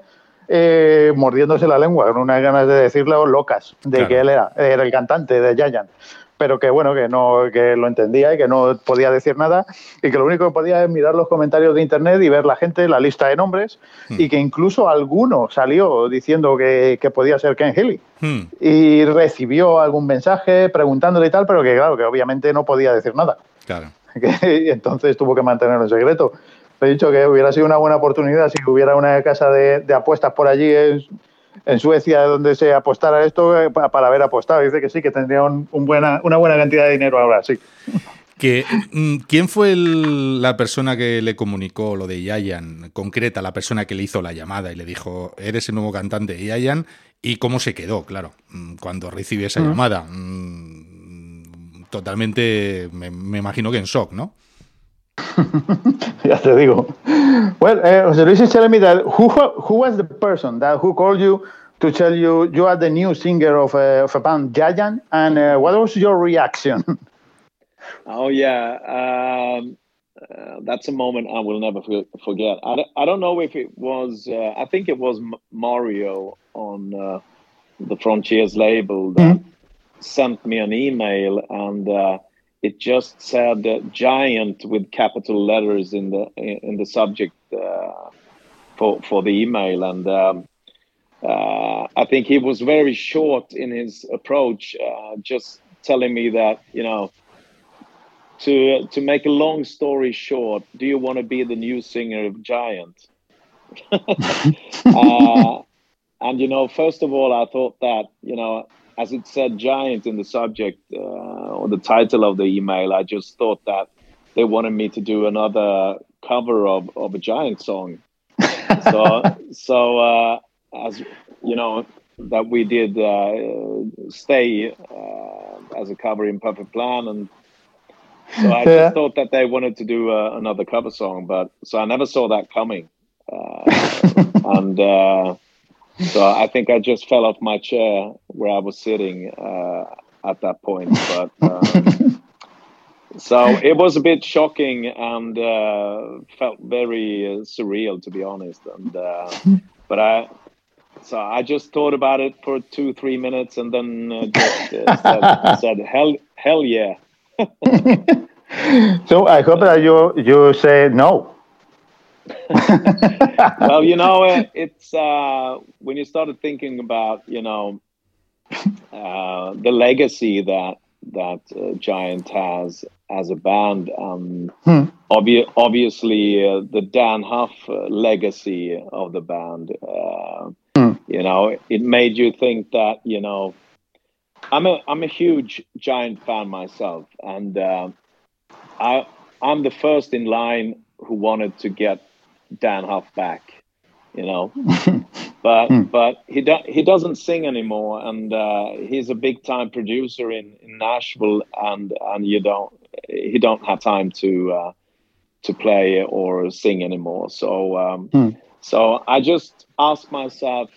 eh, mordiéndose la lengua, con unas ganas de decirle locas de que él era, era el cantante de Giant pero que bueno, que no, que lo entendía y que no podía decir nada, y que lo único que podía es mirar los comentarios de internet y ver la gente, la lista de nombres, hmm. y que incluso alguno salió diciendo que, que podía ser Ken Healy. Hmm. Y recibió algún mensaje preguntándole y tal, pero que claro, que obviamente no podía decir nada. Claro. entonces tuvo que mantenerlo en secreto. He dicho que hubiera sido una buena oportunidad si hubiera una casa de, de apuestas por allí en Suecia donde se apostara esto eh, para haber apostado. Dice que sí, que tendría un, buena, una buena cantidad de dinero ahora, sí. Que, mm, ¿Quién fue la persona que le comunicó lo de Yayan, concreta, la persona que le hizo la llamada y le dijo, eres el nuevo cantante de Yayan? ¿Y cómo se quedó, claro, mm, cuando recibió esa llamada? Mm, totalmente, me, me imagino que en shock, ¿no? ya te digo. Well, uh, Jose Luis is telling me that who who was the person that who called you to tell you you are the new singer of a, of a band Giant, and uh, what was your reaction? Oh yeah, um, uh, that's a moment I will never forget. I don't, I don't know if it was. Uh, I think it was Mario on uh, the Frontiers label that mm -hmm. sent me an email and uh, it just said uh, giant with capital letters in the in the subject uh, for for the email. And um, uh, I think he was very short in his approach uh, just telling me that you know to to make a long story short do you want to be the new singer of giant? Uh, and you know first of all I thought that you know as it said giant in the subject uh, or the title of the email, I just thought that they wanted me to do another cover of, of a giant song. so, so uh, as you know, that we did uh, stay uh, as a cover in Perfect Plan, and so I just thought that they wanted to do uh, another cover song, but so I never saw that coming, uh, and so I think I just fell off my chair where I was sitting uh, at that point. But um, so it was a bit shocking and uh, felt very uh, surreal, to be honest. And uh, but I. So I just thought about it for two, three minutes, and then uh, just uh, said, said, "Hell, hell yeah!" so I hope that you you say no well, you know, it, it's uh, when you started thinking about, you know, uh, the legacy that that uh, Giant has as a band. Um, hmm. obvi- obviously, uh, the Dan Huff uh, legacy of the band. Uh, hmm. You know, it made you think that you know. I'm a I'm a huge Giant fan myself, and I I'm the first in line who wanted to get Dan Huff back, you know. but mm. but he do, he doesn't sing anymore, and uh, he's a big time producer in, in Nashville, and and you don't he don't have time to uh, to play or sing anymore. So um, mm. so I just ask myself,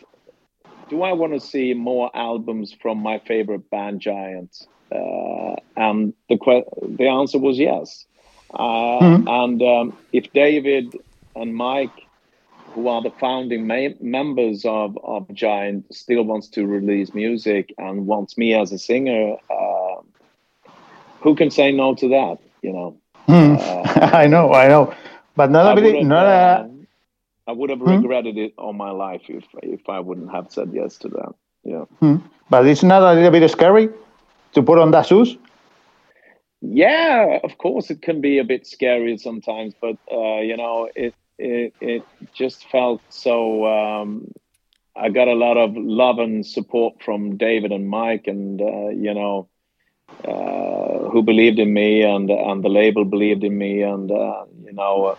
do I want to see more albums from my favorite band, Giant? Uh, and the the answer was yes. Mm. And um, if David and Mike who are the founding members of, of Giant, still wants to release music and wants me as a singer, uh, who can say no to that? You know. Mm. Uh, I know, I know, but not a not a. Um, I would have hmm? regretted it all my life if if I wouldn't have said yes to that. Yeah. Hmm. But it's not a little bit scary to put on that shoes. Yeah, of course it can be a bit scary sometimes, but uh, you know it it, it just felt so. Um, I got a lot of love and support from David and Mike, and uh, you know, uh, who believed in me, and and the label believed in me, and uh, you know,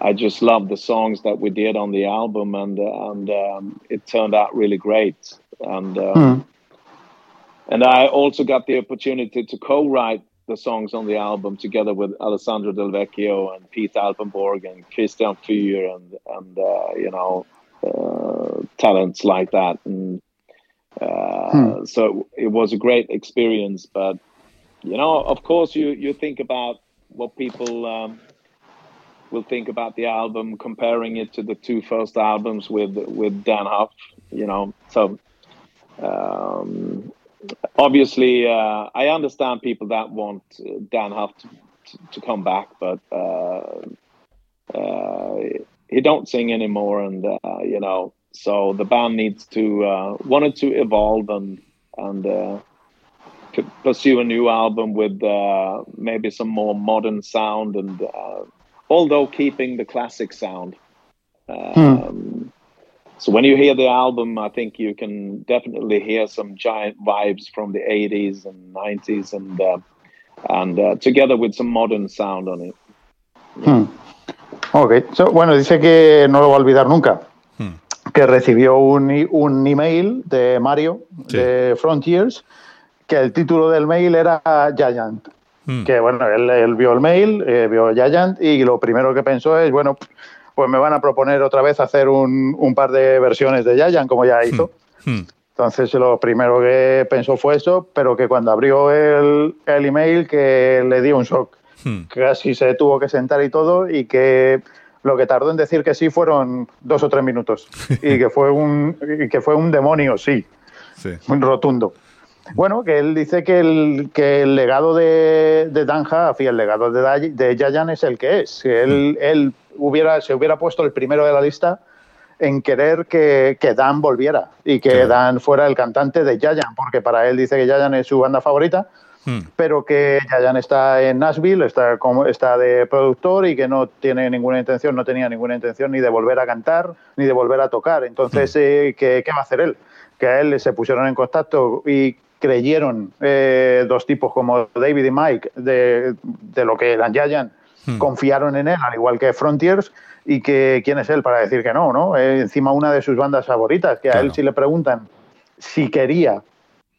I just loved the songs that we did on the album, and and um, it turned out really great, and. Mm. And I also got the opportunity to co-write the songs on the album together with Alessandro Del Vecchio and Pete Alpenborg and Christian Fyr and and uh, you know uh, talents like that and uh, hmm. so it was a great experience but you know of course you you think about what people um, will think about the album comparing it to the two first albums with with Dan Huff you know so um, obviously, uh, I understand people that want uh, Dan Huff to, to, come back, but uh, uh, he don't sing anymore, and uh, you know, so the band needs to uh, wanted to evolve and and pursue a new album with maybe some more modern sound, and although keeping the classic sound. Hmm. Um, so when you hear the album, I think you can definitely hear some giant vibes from the 80s and 90s and uh, and uh, together with some modern sound on it. Hmm. Ok, so, bueno, dice que no lo va a olvidar nunca. Hmm. Que recibió un, un, email de Mario sí. de Frontiers que el título del mail era Giant. Hmm. Que bueno, él, él, vio el mail, eh, vio Giant y lo primero que pensó es, bueno, pues me van a proponer otra vez hacer un, un par de versiones de Yayan, como ya hizo. Hmm. Hmm. Entonces lo primero que pensó fue eso, pero que cuando abrió el, el email que le dio un shock. Hmm. Casi se tuvo que sentar y todo y que lo que tardó en decir que sí fueron dos o tres minutos y que fue un, que fue un demonio, sí, sí. muy rotundo. Bueno, que él dice que el, que el legado de, de Dan Huff y el legado de, de Yayan es el que es. Él hubiera, se hubiera puesto el primero de la lista en querer que, que Dan volviera y que Dan fuera el cantante de Yayan, porque para él dice que Yayan es su banda favorita, hmm. pero que Yayan está en Nashville, está, como, está de productor y que no tiene ninguna intención, no tenía ninguna intención ni de volver a cantar ni de volver a tocar. Entonces, hmm. eh, ¿qué, ¿qué, va a hacer él? Que a él se pusieron en contacto y creyeron eh, dos tipos como David y Mike de, de lo que eran Yayan Hmm. confiaron en él, al igual que Frontiers, y que quién es él para decir que no, ¿no? Eh, encima una de sus bandas favoritas, que a él si le preguntan si quería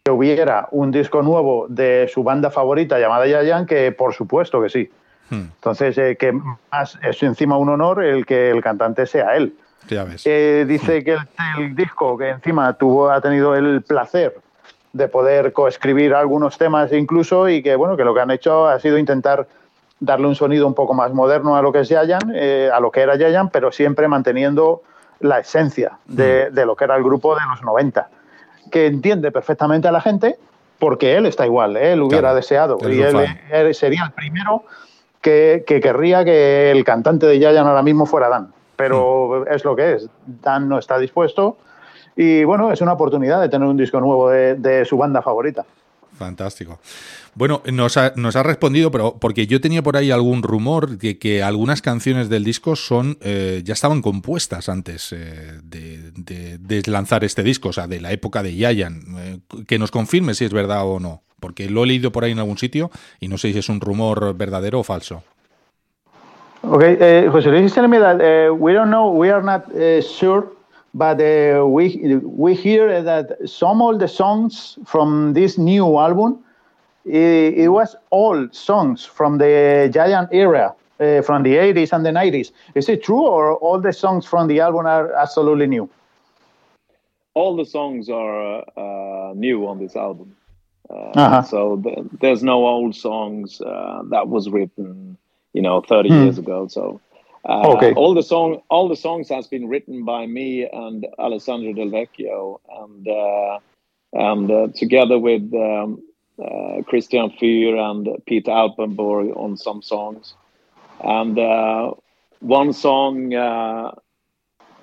que hubiera un disco nuevo de su banda favorita llamada Yayan, que por supuesto que sí. Hmm. Entonces, eh, que más es encima un honor el que el cantante sea él. Eh, dice hmm. que el, disco, que encima tuvo, ha tenido el placer de poder coescribir algunos temas incluso y que bueno que lo que han hecho ha sido intentar darle un sonido un poco más moderno a lo que es Yayan, eh, a lo que era Yayan, pero siempre manteniendo la esencia de, de, lo que era el grupo de los 90, que entiende perfectamente a la gente porque él está igual, ¿eh? él hubiera deseado y él, sería el primero que, que, querría que el cantante de Yayan ahora mismo fuera Dan, pero mm. es lo que es, Dan no está dispuesto y bueno, es una oportunidad de tener un disco nuevo de, de su banda favorita. Fantástico. Bueno, nos ha, respondido, pero porque yo tenía por ahí algún rumor de que algunas canciones del disco son eh, ya estaban compuestas antes eh, de, lanzar este disco, o sea, de la época de Yayan. Eh, que nos confirme si es verdad o no, porque lo he leído por ahí en algún sitio y no sé si es un rumor verdadero o falso. Okay, José Luis is telling me that uh, we don't know, we are not uh, sure but uh, we we hear that some of the songs from this new album it, it was all songs from the Giant era, uh, from the 80s and the 90s. Is it true, or all the songs from the album are absolutely new? All the songs are uh, new on this album. Uh, uh-huh. So the, there's no old songs uh, that was written, you know, 30 hmm. years ago. So uh, okay. all the song, all the songs has been written by me and Alessandro Del Vecchio, and uh, and together with um, uh, Christian Fyr and Peter Alpenborg on some songs. And uh, one song, uh,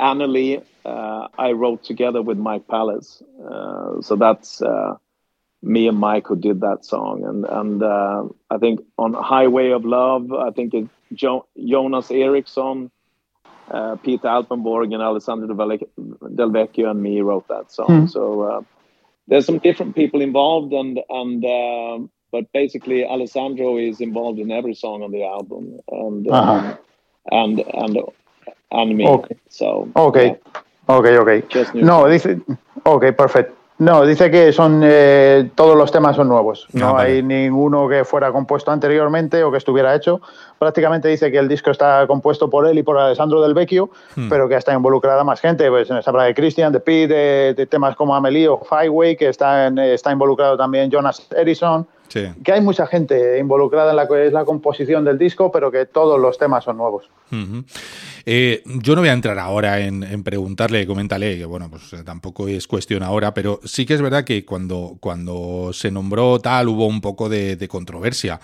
Annalie, uh, I wrote together with Mike Palace. Uh, so that's uh, me and Mike who did that song. And and uh, I think on Highway of Love, I think it's jo- Jonas Eriksson, Peter Alpenborg, and Alessandro Del Vecchio and me wrote that song. Mm. So there's some different people involved, and and uh, but basically Alessandro is involved in every song on the album, and uh-huh. um, and and and me. Okay. So okay, yeah. okay, okay. No, this is, okay, perfect. No, dice que son eh, todos los temas son nuevos. No, ah, hay ninguno que fuera compuesto anteriormente o que estuviera hecho. Prácticamente dice que el disco está compuesto por él y por Alessandro Del Vecchio, hmm. pero que está involucrada más gente. Pues se habla de Christian, de Pete, de, temas como Amelie o Fireway, que está, está involucrado también Jonas Edison. Que hay mucha gente involucrada en la que es la composición del disco, pero que todos los temas son nuevos. Eh, yo no voy a entrar ahora en, preguntarle, coméntale, que bueno, pues eh, tampoco es cuestión ahora, pero sí que es verdad que cuando, cuando se nombró tal hubo un poco de controversia.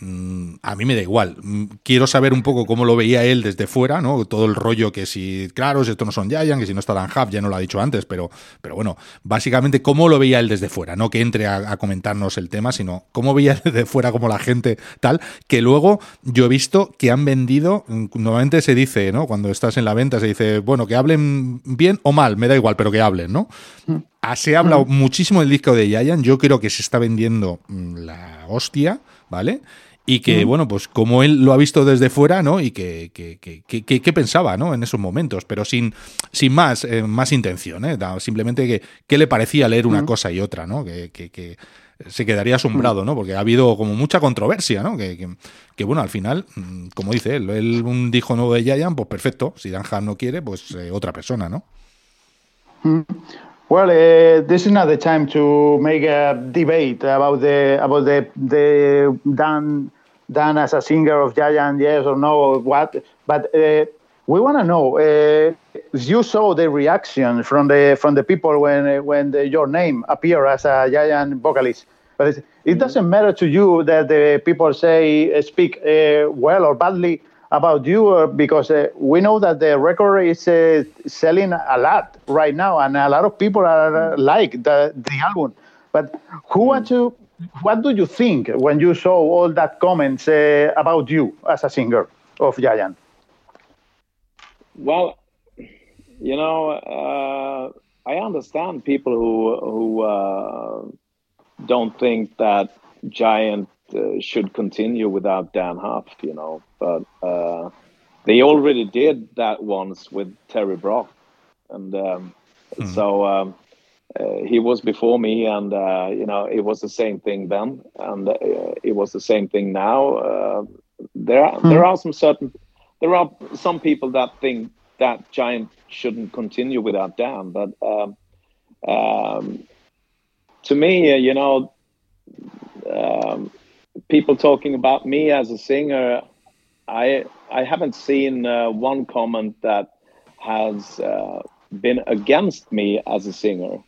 Mm, a mí me da igual. Mm, quiero saber un poco cómo lo veía él desde fuera, ¿no? Todo el rollo que si, claro, si esto no son Giant, que si no está Dan Hub, ya no lo ha dicho antes, pero, pero bueno, básicamente cómo lo veía él desde fuera, no que entre a, comentarnos el tema, sino cómo veía desde fuera como la gente tal, que luego yo he visto que han vendido, mm, normalmente se dice, ¿no? Cuando estás en la venta se dice, bueno, que hablen bien o mal, me da igual, pero que hablen, ¿no? Se ha hablado muchísimo del disco de Giant, yo creo que se está vendiendo la hostia, ¿vale? Y que, bueno, pues como él lo ha visto desde fuera, ¿no? Y que, que, pensaba, ¿no? En esos momentos, pero sin, sin más, eh, más intención, ¿eh? Simplemente que, qué le parecía leer una cosa y otra, ¿no? Que, se quedaría asombrado, ¿no? Porque ha habido como mucha controversia, ¿no? Que, bueno, al final, mm, como dice él, él un dijo nuevo de Giant, pues perfecto. Si Dan no quiere, pues eh, otra persona, ¿no? Well, uh, this is not the time to make a debate about the about the the Dan done as a singer of Giant, yes or no, or what. But uh, we want to know. Uh, you saw the reaction from the from the people when uh, when the, your name appeared as a Giant vocalist. But it, it doesn't matter to you that the people say uh, speak uh, well or badly about you uh, because we know that the record is selling a lot right now, and a lot of people are like the the album. But who want to what do you think when you saw all that comments uh, about you as a singer of Giant? Well, you know, uh, I understand people who who uh, don't think that Giant uh, should continue without Dan Huff, you know, but uh, they already did that once with Terry Brock, and um, mm-hmm. so. Um, uh, he was before me, and uh, you know it was the same thing then, and uh, it was the same thing now. Uh, there, are, hmm. there are some certain, there are some people that think that Giant shouldn't continue without Dan, but um, um, to me, uh, you know, um, people talking about me as a singer, I I haven't seen uh, one comment that has been against me as a singer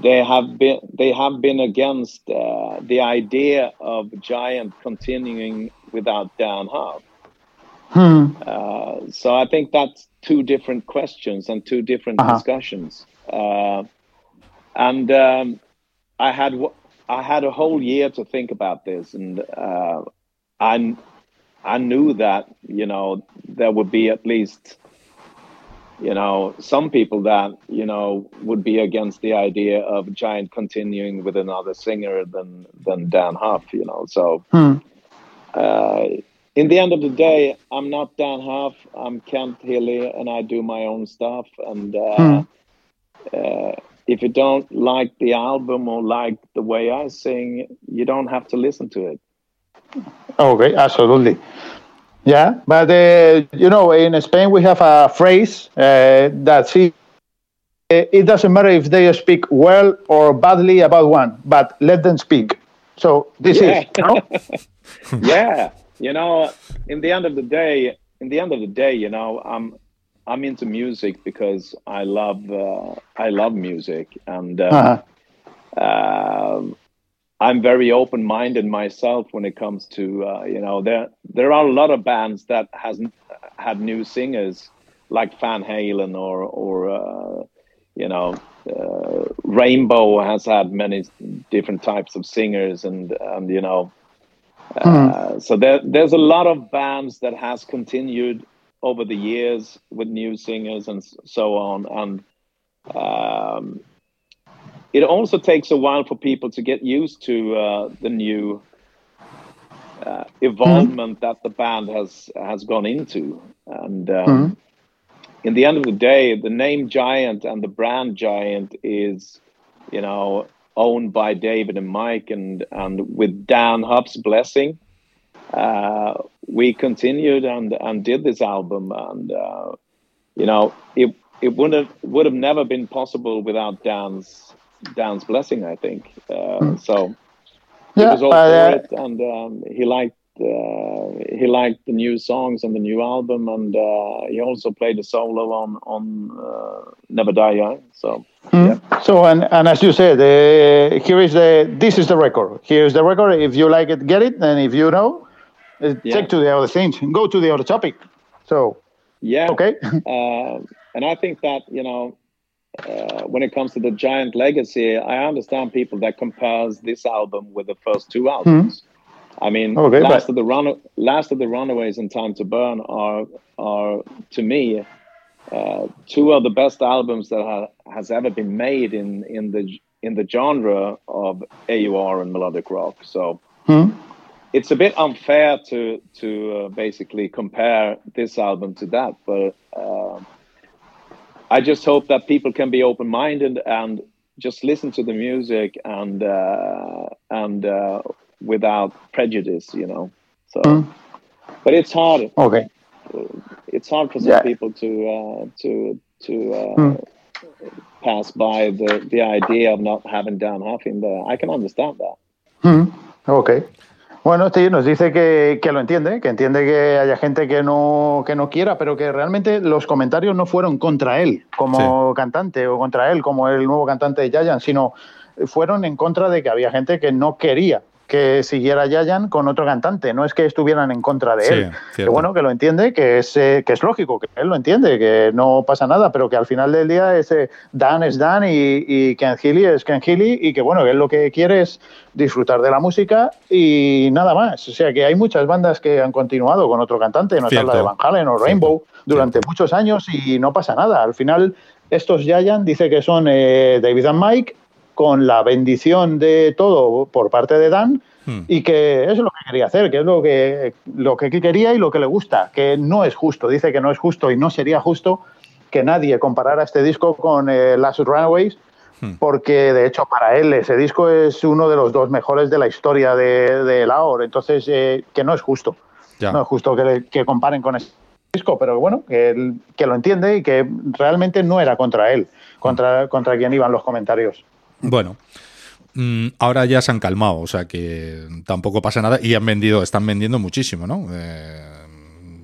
they have been they have been against uh, the idea of Giant continuing without Dan Huff. Hmm. Uh, so I think that's two different questions and two different uh-huh. discussions. Uh, and um, I had I had a whole year to think about this, and uh, I I knew that you know there would be at least you know, some people that, you know, would be against the idea of Giant continuing with another singer than than Dan Huff, you know. So hmm. uh, in the end of the day, I'm not Dan Huff. I'm Kent Hilli, and I do my own stuff. And uh, hmm. uh, if you don't like the album or like the way I sing, you don't have to listen to it. Okay, absolutely. Yeah, but uh, you know, in Spain we have a phrase uh, that see, it doesn't matter if they speak well or badly about one, but let them speak. So this yeah. is. You know? yeah, you know, in the end of the day, in the end of the day, you know, I'm I'm into music because I love uh, I love music and. Uh, uh-huh. Um, I'm very open-minded myself when it comes to uh, you know there there are a lot of bands that hasn't had new singers like Van Halen or or uh, you know uh, Rainbow has had many different types of singers and and you know mm. so there there's a lot of bands that has continued over the years with new singers and so on and um, it also takes a while for people to get used to uh, the new uh, evolvement mm-hmm. that the band has has gone into and um, mm-hmm. in the end of the day the name giant and the brand giant is you know owned by david and mike and and with dan huff's blessing uh, we continued and and did this album and uh, you know it it would have would have never been possible without dan's Dan's blessing, I think. Uh, mm. So he yeah, was all uh, for it, and um, he liked uh, he liked the new songs and the new album, and uh, he also played a solo on on uh, Never Die Young. So. Mm. Yeah. So and, and as you said, uh, here is the this is the record. Here is the record. If you like it, get it, and if you know, yeah. take to the other things and go to the other topic. So yeah, okay. and I think that you know uh, when it comes to the giant legacy, I understand people that compares this album with the first two albums. Mm-hmm. I mean, okay, last of the run, last of the Runaways and Time to Burn are are to me uh, two of the best albums that ha- has ever been made in in the in the genre of AOR and melodic rock. So. Mm-hmm. It's a bit unfair to to uh, basically compare this album to that, but uh, I just hope that people can be open minded and just listen to the music and uh, and uh, without prejudice, you know. So, mm. but it's hard. Okay. It's hard for some yeah. people to uh, to to mm. pass by the the idea of not having Dan Huff in there. I can understand that. Mm. Okay. Bueno, este nos dice que, que, lo entiende, que entiende que haya gente que no, que no quiera, pero que realmente los comentarios no fueron contra él como cantante o contra él como el nuevo cantante de Giant, sino fueron en contra de que había gente que no quería que siguiera Yayan con otro cantante, no es que estuvieran en contra de él. que bueno, que lo entiende, que es, eh, que es lógico, que él lo entiende, que no pasa nada, pero que al final del día ese Dan es Dan y, y Ken Healy es Ken Healy y que bueno, que él lo que quiere es disfrutar de la música y nada más. O sea que hay muchas bandas que han continuado con otro cantante, no habla de Van Halen o Rainbow, durante muchos años y no pasa nada. Al final estos Yayan dice que son eh, David and Mike con la bendición de todo por parte de Dan hmm. y que es lo que quería hacer, que es lo que, lo que quería y lo que le gusta, que no es justo, dice que no es justo y no sería justo que nadie comparara este disco con eh, Last Runaways, hmm. porque de hecho para él ese disco es uno de los dos mejores de la historia de, de Laor, entonces eh, que no es justo, no es justo que, que comparen con ese disco, pero bueno, que, que lo entiende y que realmente no era contra él, contra, contra quien iban los comentarios. Bueno. Mm, ahora ya se han calmado, o sea que tampoco pasa nada y han vendido, están vendiendo muchísimo, ¿no? Eh,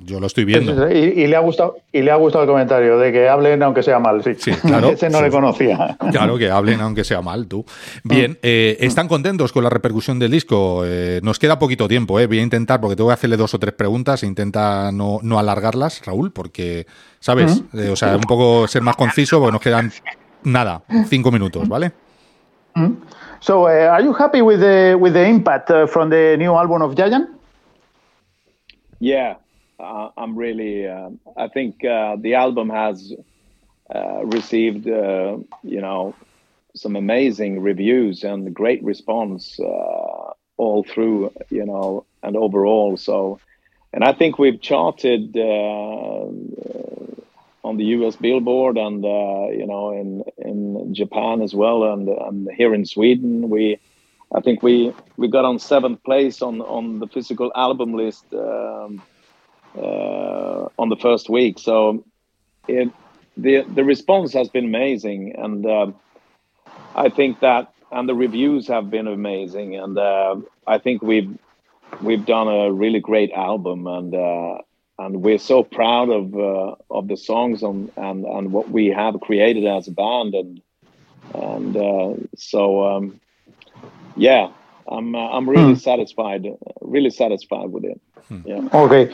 yo lo estoy viendo. Y, le ha gustado y le ha gustado el comentario de que hablen aunque sea mal, sí. sí claro. Ese no le conocía. Claro que hablen aunque sea mal, tú. Bien, eh, ¿están contentos con la repercusión del disco? Eh, nos queda poquito tiempo, ¿eh? Voy a intentar, porque tengo que hacerle dos o tres preguntas, e intenta no, no alargarlas, Raúl, porque, ¿sabes? o sea, un poco ser más conciso, porque nos quedan nada, cinco minutos, ¿vale? Mm-hmm. So, uh, are you happy with the with the impact uh, from the new album of Giant? Yeah, uh, I'm really. Um, I think uh, the album has uh, received, uh, you know, some amazing reviews and great response all through, you know, and overall. So, and I think we've charted uh, on the U.S. Billboard and uh, you know in in Japan as well, and and here in Sweden we. I think we, we got on seventh place on, on the physical album list um, uh, on the first week. So it, the the response has been amazing, and uh, I think that and the reviews have been amazing, and uh, I think we've we've done a really great album, and uh, and we're so proud of uh, of the songs and, and and what we have created as a band, and and uh, so um, yeah, I'm uh, I'm really Hmm. satisfied, really satisfied with it. Yeah. Ok.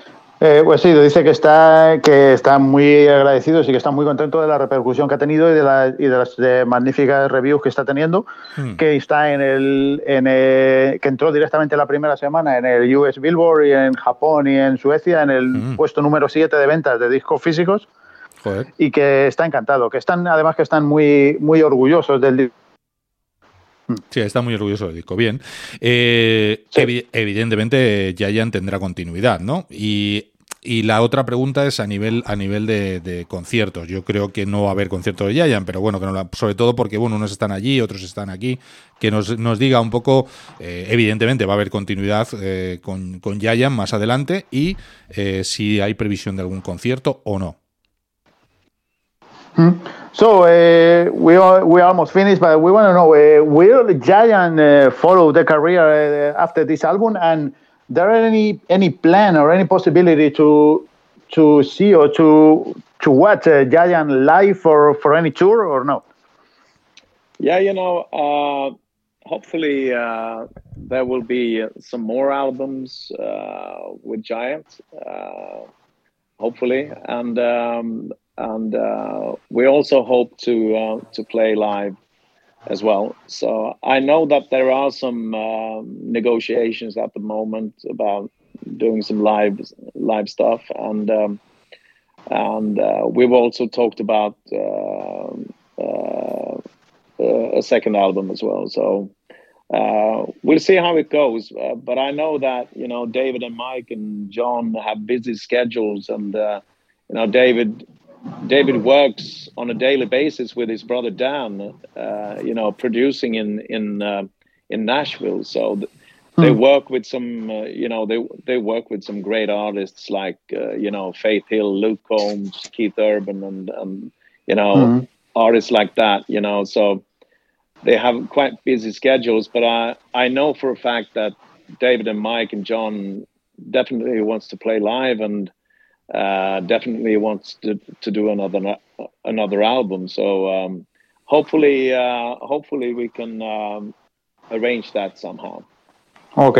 Eh, pues sí, dice que está, que está muy agradecido y que está muy contento de la repercusión que ha tenido y de, la- y de las eh, magníficas reviews que está teniendo, Hmm. que está en el, en el- que entró directamente la primera semana en el US Billboard y en Japón y en Suecia en el Mm. puesto número 7 de ventas de discos físicos Joder. y que está encantado, que están además que están muy, muy orgullosos del disco. Sí, está muy orgulloso del disco. Bien. Eh, Sí. evi- evidentemente, Giant tendrá continuidad, ¿no? Y, y la otra pregunta es a nivel, a nivel de, conciertos. Yo creo que no va a haber concierto de Giant, pero bueno, que no la- sobre todo porque bueno, unos están allí, otros están aquí. Que nos, nos diga un poco, eh, evidentemente va a haber continuidad eh, con, con Giant más adelante y eh, si hay previsión de algún concierto o no. Hmm. So uh, we are we almost finished, but we want to know will Giant uh, follow the career after this album, and there any any plan or any possibility to to see or to to watch uh, Giant live for for any tour or no? Yeah, you know, uh, hopefully uh, there will be some more albums uh, with Giant. Uh, hopefully, and um, and uh, we also hope to uh, to play live as well. So I know that there are some um negotiations at the moment about doing some live live stuff, and um, and uh, we've also talked about. uh, uh, a second album as well. So uh, we'll see how it goes. Uh, but I know that you know David and Mike and John have busy schedules, and uh, you know David David works on a daily basis with his brother Dan. Uh, you know, producing in in uh, in Nashville. So. Th- they work with some, uh, you know, they they work with some great artists like, uh, you know, Faith Hill, Luke Combs, Keith Urban, and, and you know, Mhm. artists like that. You know, so they have quite busy schedules. But I I know for a fact that David and Mike and John definitely wants to play live and uh, definitely wants to to do another another album. So um, hopefully uh, hopefully we can um, arrange that somehow. Ok.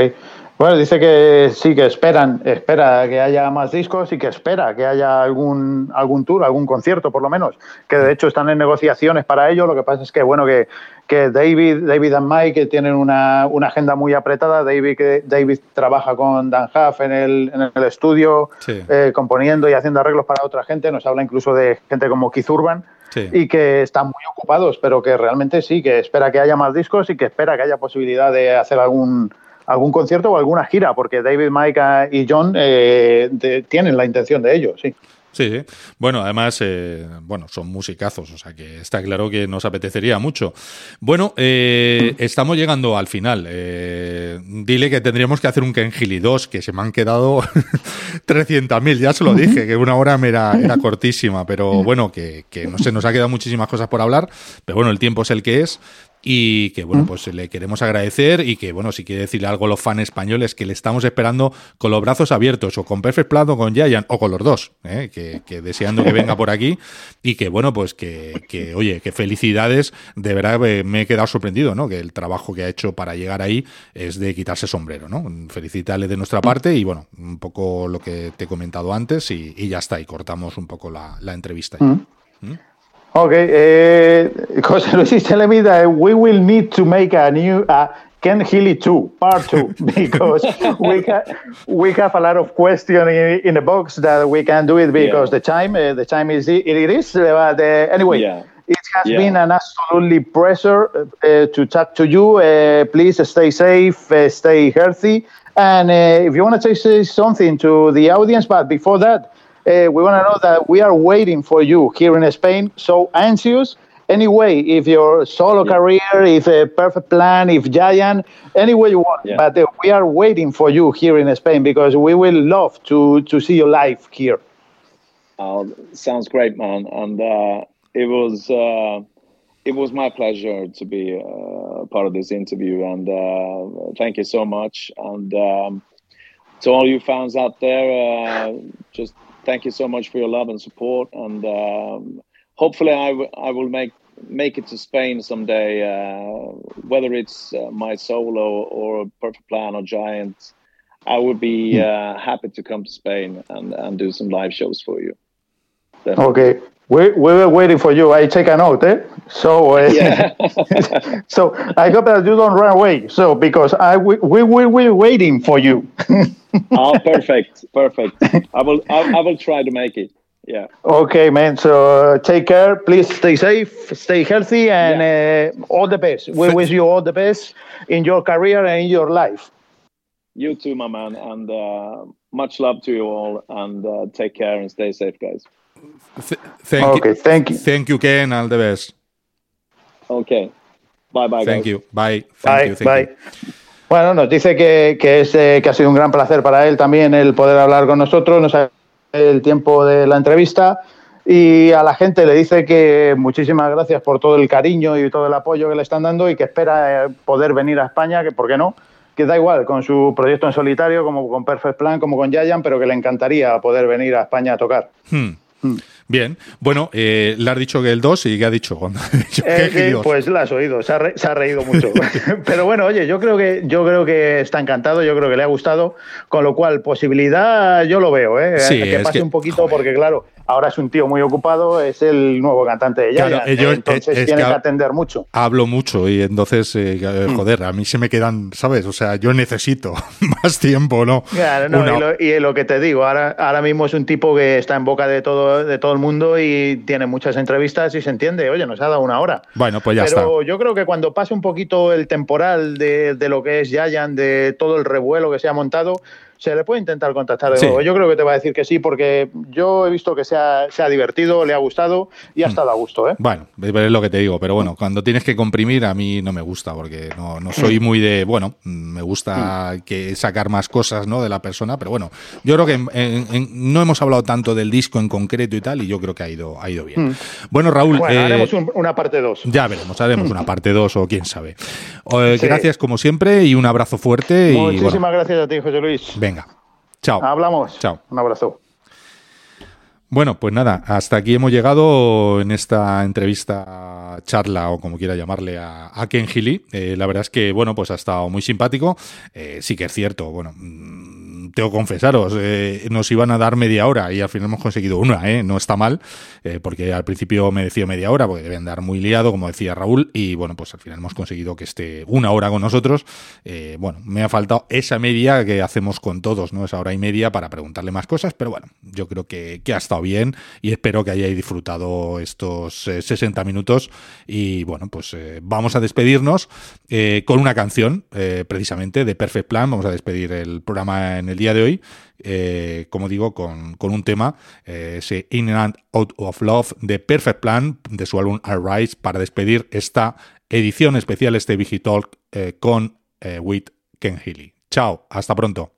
Bueno, dice que sí, que esperan, espera que haya más discos y que espera que haya algún, algún tour, algún concierto por lo menos, que de hecho están en negociaciones para ello. Lo que pasa es que, bueno, que, que David, David and Mike tienen una, una agenda muy apretada. David, que, David trabaja con Dan Huff en el, en el estudio, Sí. eh, componiendo y haciendo arreglos para otra gente. Nos habla incluso de gente como Keith Urban Sí. y que están muy ocupados, pero que realmente sí, que espera que haya más discos y que espera que haya posibilidad de hacer algún algún concierto o alguna gira, porque David, Mike ah, y John eh, tienen la intención de ello, sí. Sí. Bueno, además, eh, bueno, son musicazos, o sea que está claro que nos apetecería mucho. Bueno, eh, estamos llegando al final. Eh, dile que tendríamos que hacer un Ken Gilly 2, que se me han quedado 300.000, ya se lo dije, que una hora me era, era cortísima, pero bueno, que, que no sé, nos ha quedado muchísimas cosas por hablar, pero bueno, el tiempo es el que es. Y que bueno, pues le queremos agradecer y que bueno, si quiere decirle algo a los fans españoles que le estamos esperando con los brazos abiertos, o con Perfect Plan o con Giant, o con los dos, ¿eh? que, que deseando que venga por aquí y que bueno, pues que, que, oye, que felicidades, de verdad eh, me he quedado sorprendido, ¿no? Que el trabajo que ha hecho para llegar ahí es de quitarse sombrero, ¿no? Felicitarle de nuestra parte y bueno, un poco lo que te he comentado antes y, y ya está, y cortamos un poco la, la entrevista. ya. Ok, eh, José Luis is telling me that we will need to make a new uh, Ken Hilli 2, part 2, because we, ha we have a lot of questions in, in the box that we can do it because Yeah. the time uh, the time is it, it is. Uh, but uh, anyway, Yeah. it's has Yeah. been an absolutely pleasure uh, to talk to you. Uh, please stay safe, uh, stay healthy. And uh, if you want to say something to the audience, but before that, uh, we want to know that we are waiting for you here in Spain. So anxious. Anyway, if your solo career, if a perfect plan, if Giant, any way you want. Yeah. But uh, we are waiting for you here in Spain because we will love to, to see you live here. Uh, sounds great, man. And uh, it was uh, it was my pleasure to be uh, part of this interview. And uh, thank you so much. And um, to all you fans out there, uh, just thank you so much for your love and support. And um, hopefully, I, w- I will make make it to Spain someday. Uh, whether it's uh, my solo or Perfect Plan or Giant. I would be uh, happy to come to Spain and, and do some live shows for you. Definitely. Okay. We, we were waiting for you. I take a note, eh? So, uh, Yeah. so I hope that you don't run away. So, because I we we we we're waiting for you. oh, perfect, perfect. I will, I, I will try to make it. Yeah. okay, man. So uh, take care. Please stay safe, stay healthy, and uh, all the best. We wish you all the best in your career and in your life. You too, my man, and uh, much love to you all. And uh, take care and stay safe, guys. Th- thank Okay, you. thank you. Thank you, Ken. All the best. Okay. Bye, bye, Thank guys. you. Bye. Thank Bye, you. Thank bye. you. Bueno, nos dice que, que, es, eh, que ha sido un gran placer para él también el poder hablar con nosotros, nos ha el tiempo de la entrevista y a la gente le dice que muchísimas gracias por todo el cariño y todo el apoyo que le están dando y que espera eh, poder venir a España, que por qué no, que da igual con su proyecto en solitario, como con Perfect Plan, como con Giant, pero que le encantaría poder venir a España a tocar. Hmm. Hmm. Bien. Bueno, eh, le has dicho que el 2 y ¿qué ha dicho? Dicho Eh, Dios. pues la has oído, se ha, re- se ha reído mucho. Pero bueno, oye, yo creo que yo creo que está encantado, yo creo que le ha gustado, con lo cual posibilidad yo lo veo, ¿eh? Sí, que pase que- un poquito joder. porque claro, ahora es un tío muy ocupado, es el nuevo cantante de Claro, Giant, eh, yo- entonces eh, es tiene que- que atender mucho. Hablo mucho y entonces, eh, eh, Hmm. joder, a mí se me quedan, ¿sabes? O sea, yo necesito más tiempo, ¿no? Claro, no, Una- y, lo, y lo que te digo, ahora, ahora mismo es un tipo que está en boca de todo, de todo el mundo y tiene muchas entrevistas y se entiende, oye, nos ha dado una hora. Bueno, pues ya Pero yo creo que cuando pase un poquito el temporal de, de lo que es Giant, de todo el revuelo que se ha montado, se le puede intentar contactar de Sí. nuevo. Yo creo que te va a decir que sí, porque yo he visto que se ha, se ha divertido, le ha gustado y ha estado a gusto. ¿eh? Bueno, es lo que te digo, pero bueno, cuando tienes que comprimir a mí no me gusta porque no, no soy muy de, bueno, me gusta que sacar más cosas ¿no? de la persona, pero bueno, yo creo que en- en- en- no hemos hablado tanto del disco en concreto y tal y yo creo que ha ido, ha ido bien. Bueno, Raúl, Bueno, eh, haremos un- una parte 2. ya veremos, haremos una parte 2 o quién sabe. Eh, Sí. Gracias como siempre y un abrazo fuerte y Muchísimas bueno, gracias a ti, José Luis. venga, chao. Hablamos. Chao. Un abrazo. Bueno, pues nada, hasta aquí hemos llegado en esta entrevista, charla o como quiera llamarle a, a Ken Healy. Eh, la verdad es que, bueno, pues ha estado muy simpático. Eh, sí que es cierto, bueno, mm, tengo que confesaros, eh, nos iban a dar media hora y al final hemos conseguido una, ¿eh? No está mal, eh, porque al principio me decía media hora porque deben andar muy liado, como decía Raúl, y bueno, pues al final hemos conseguido que esté una hora con nosotros. Bueno, me ha faltado esa media que hacemos con todos, ¿no? Esa hora y media para preguntarle más cosas, pero bueno, yo creo que, que ha estado bien y espero que hayáis disfrutado estos eh, 60 minutos y bueno, pues vamos a despedirnos con una canción precisamente de Perfect Plan, vamos a despedir el programa en el día de hoy, eh, como digo, con, con un tema, eh, ese In and Out of Love de Perfect Plan, de su álbum Arise, para despedir esta edición especial, este Vigitalk eh, con eh, With Ken Healy. Chao, hasta pronto.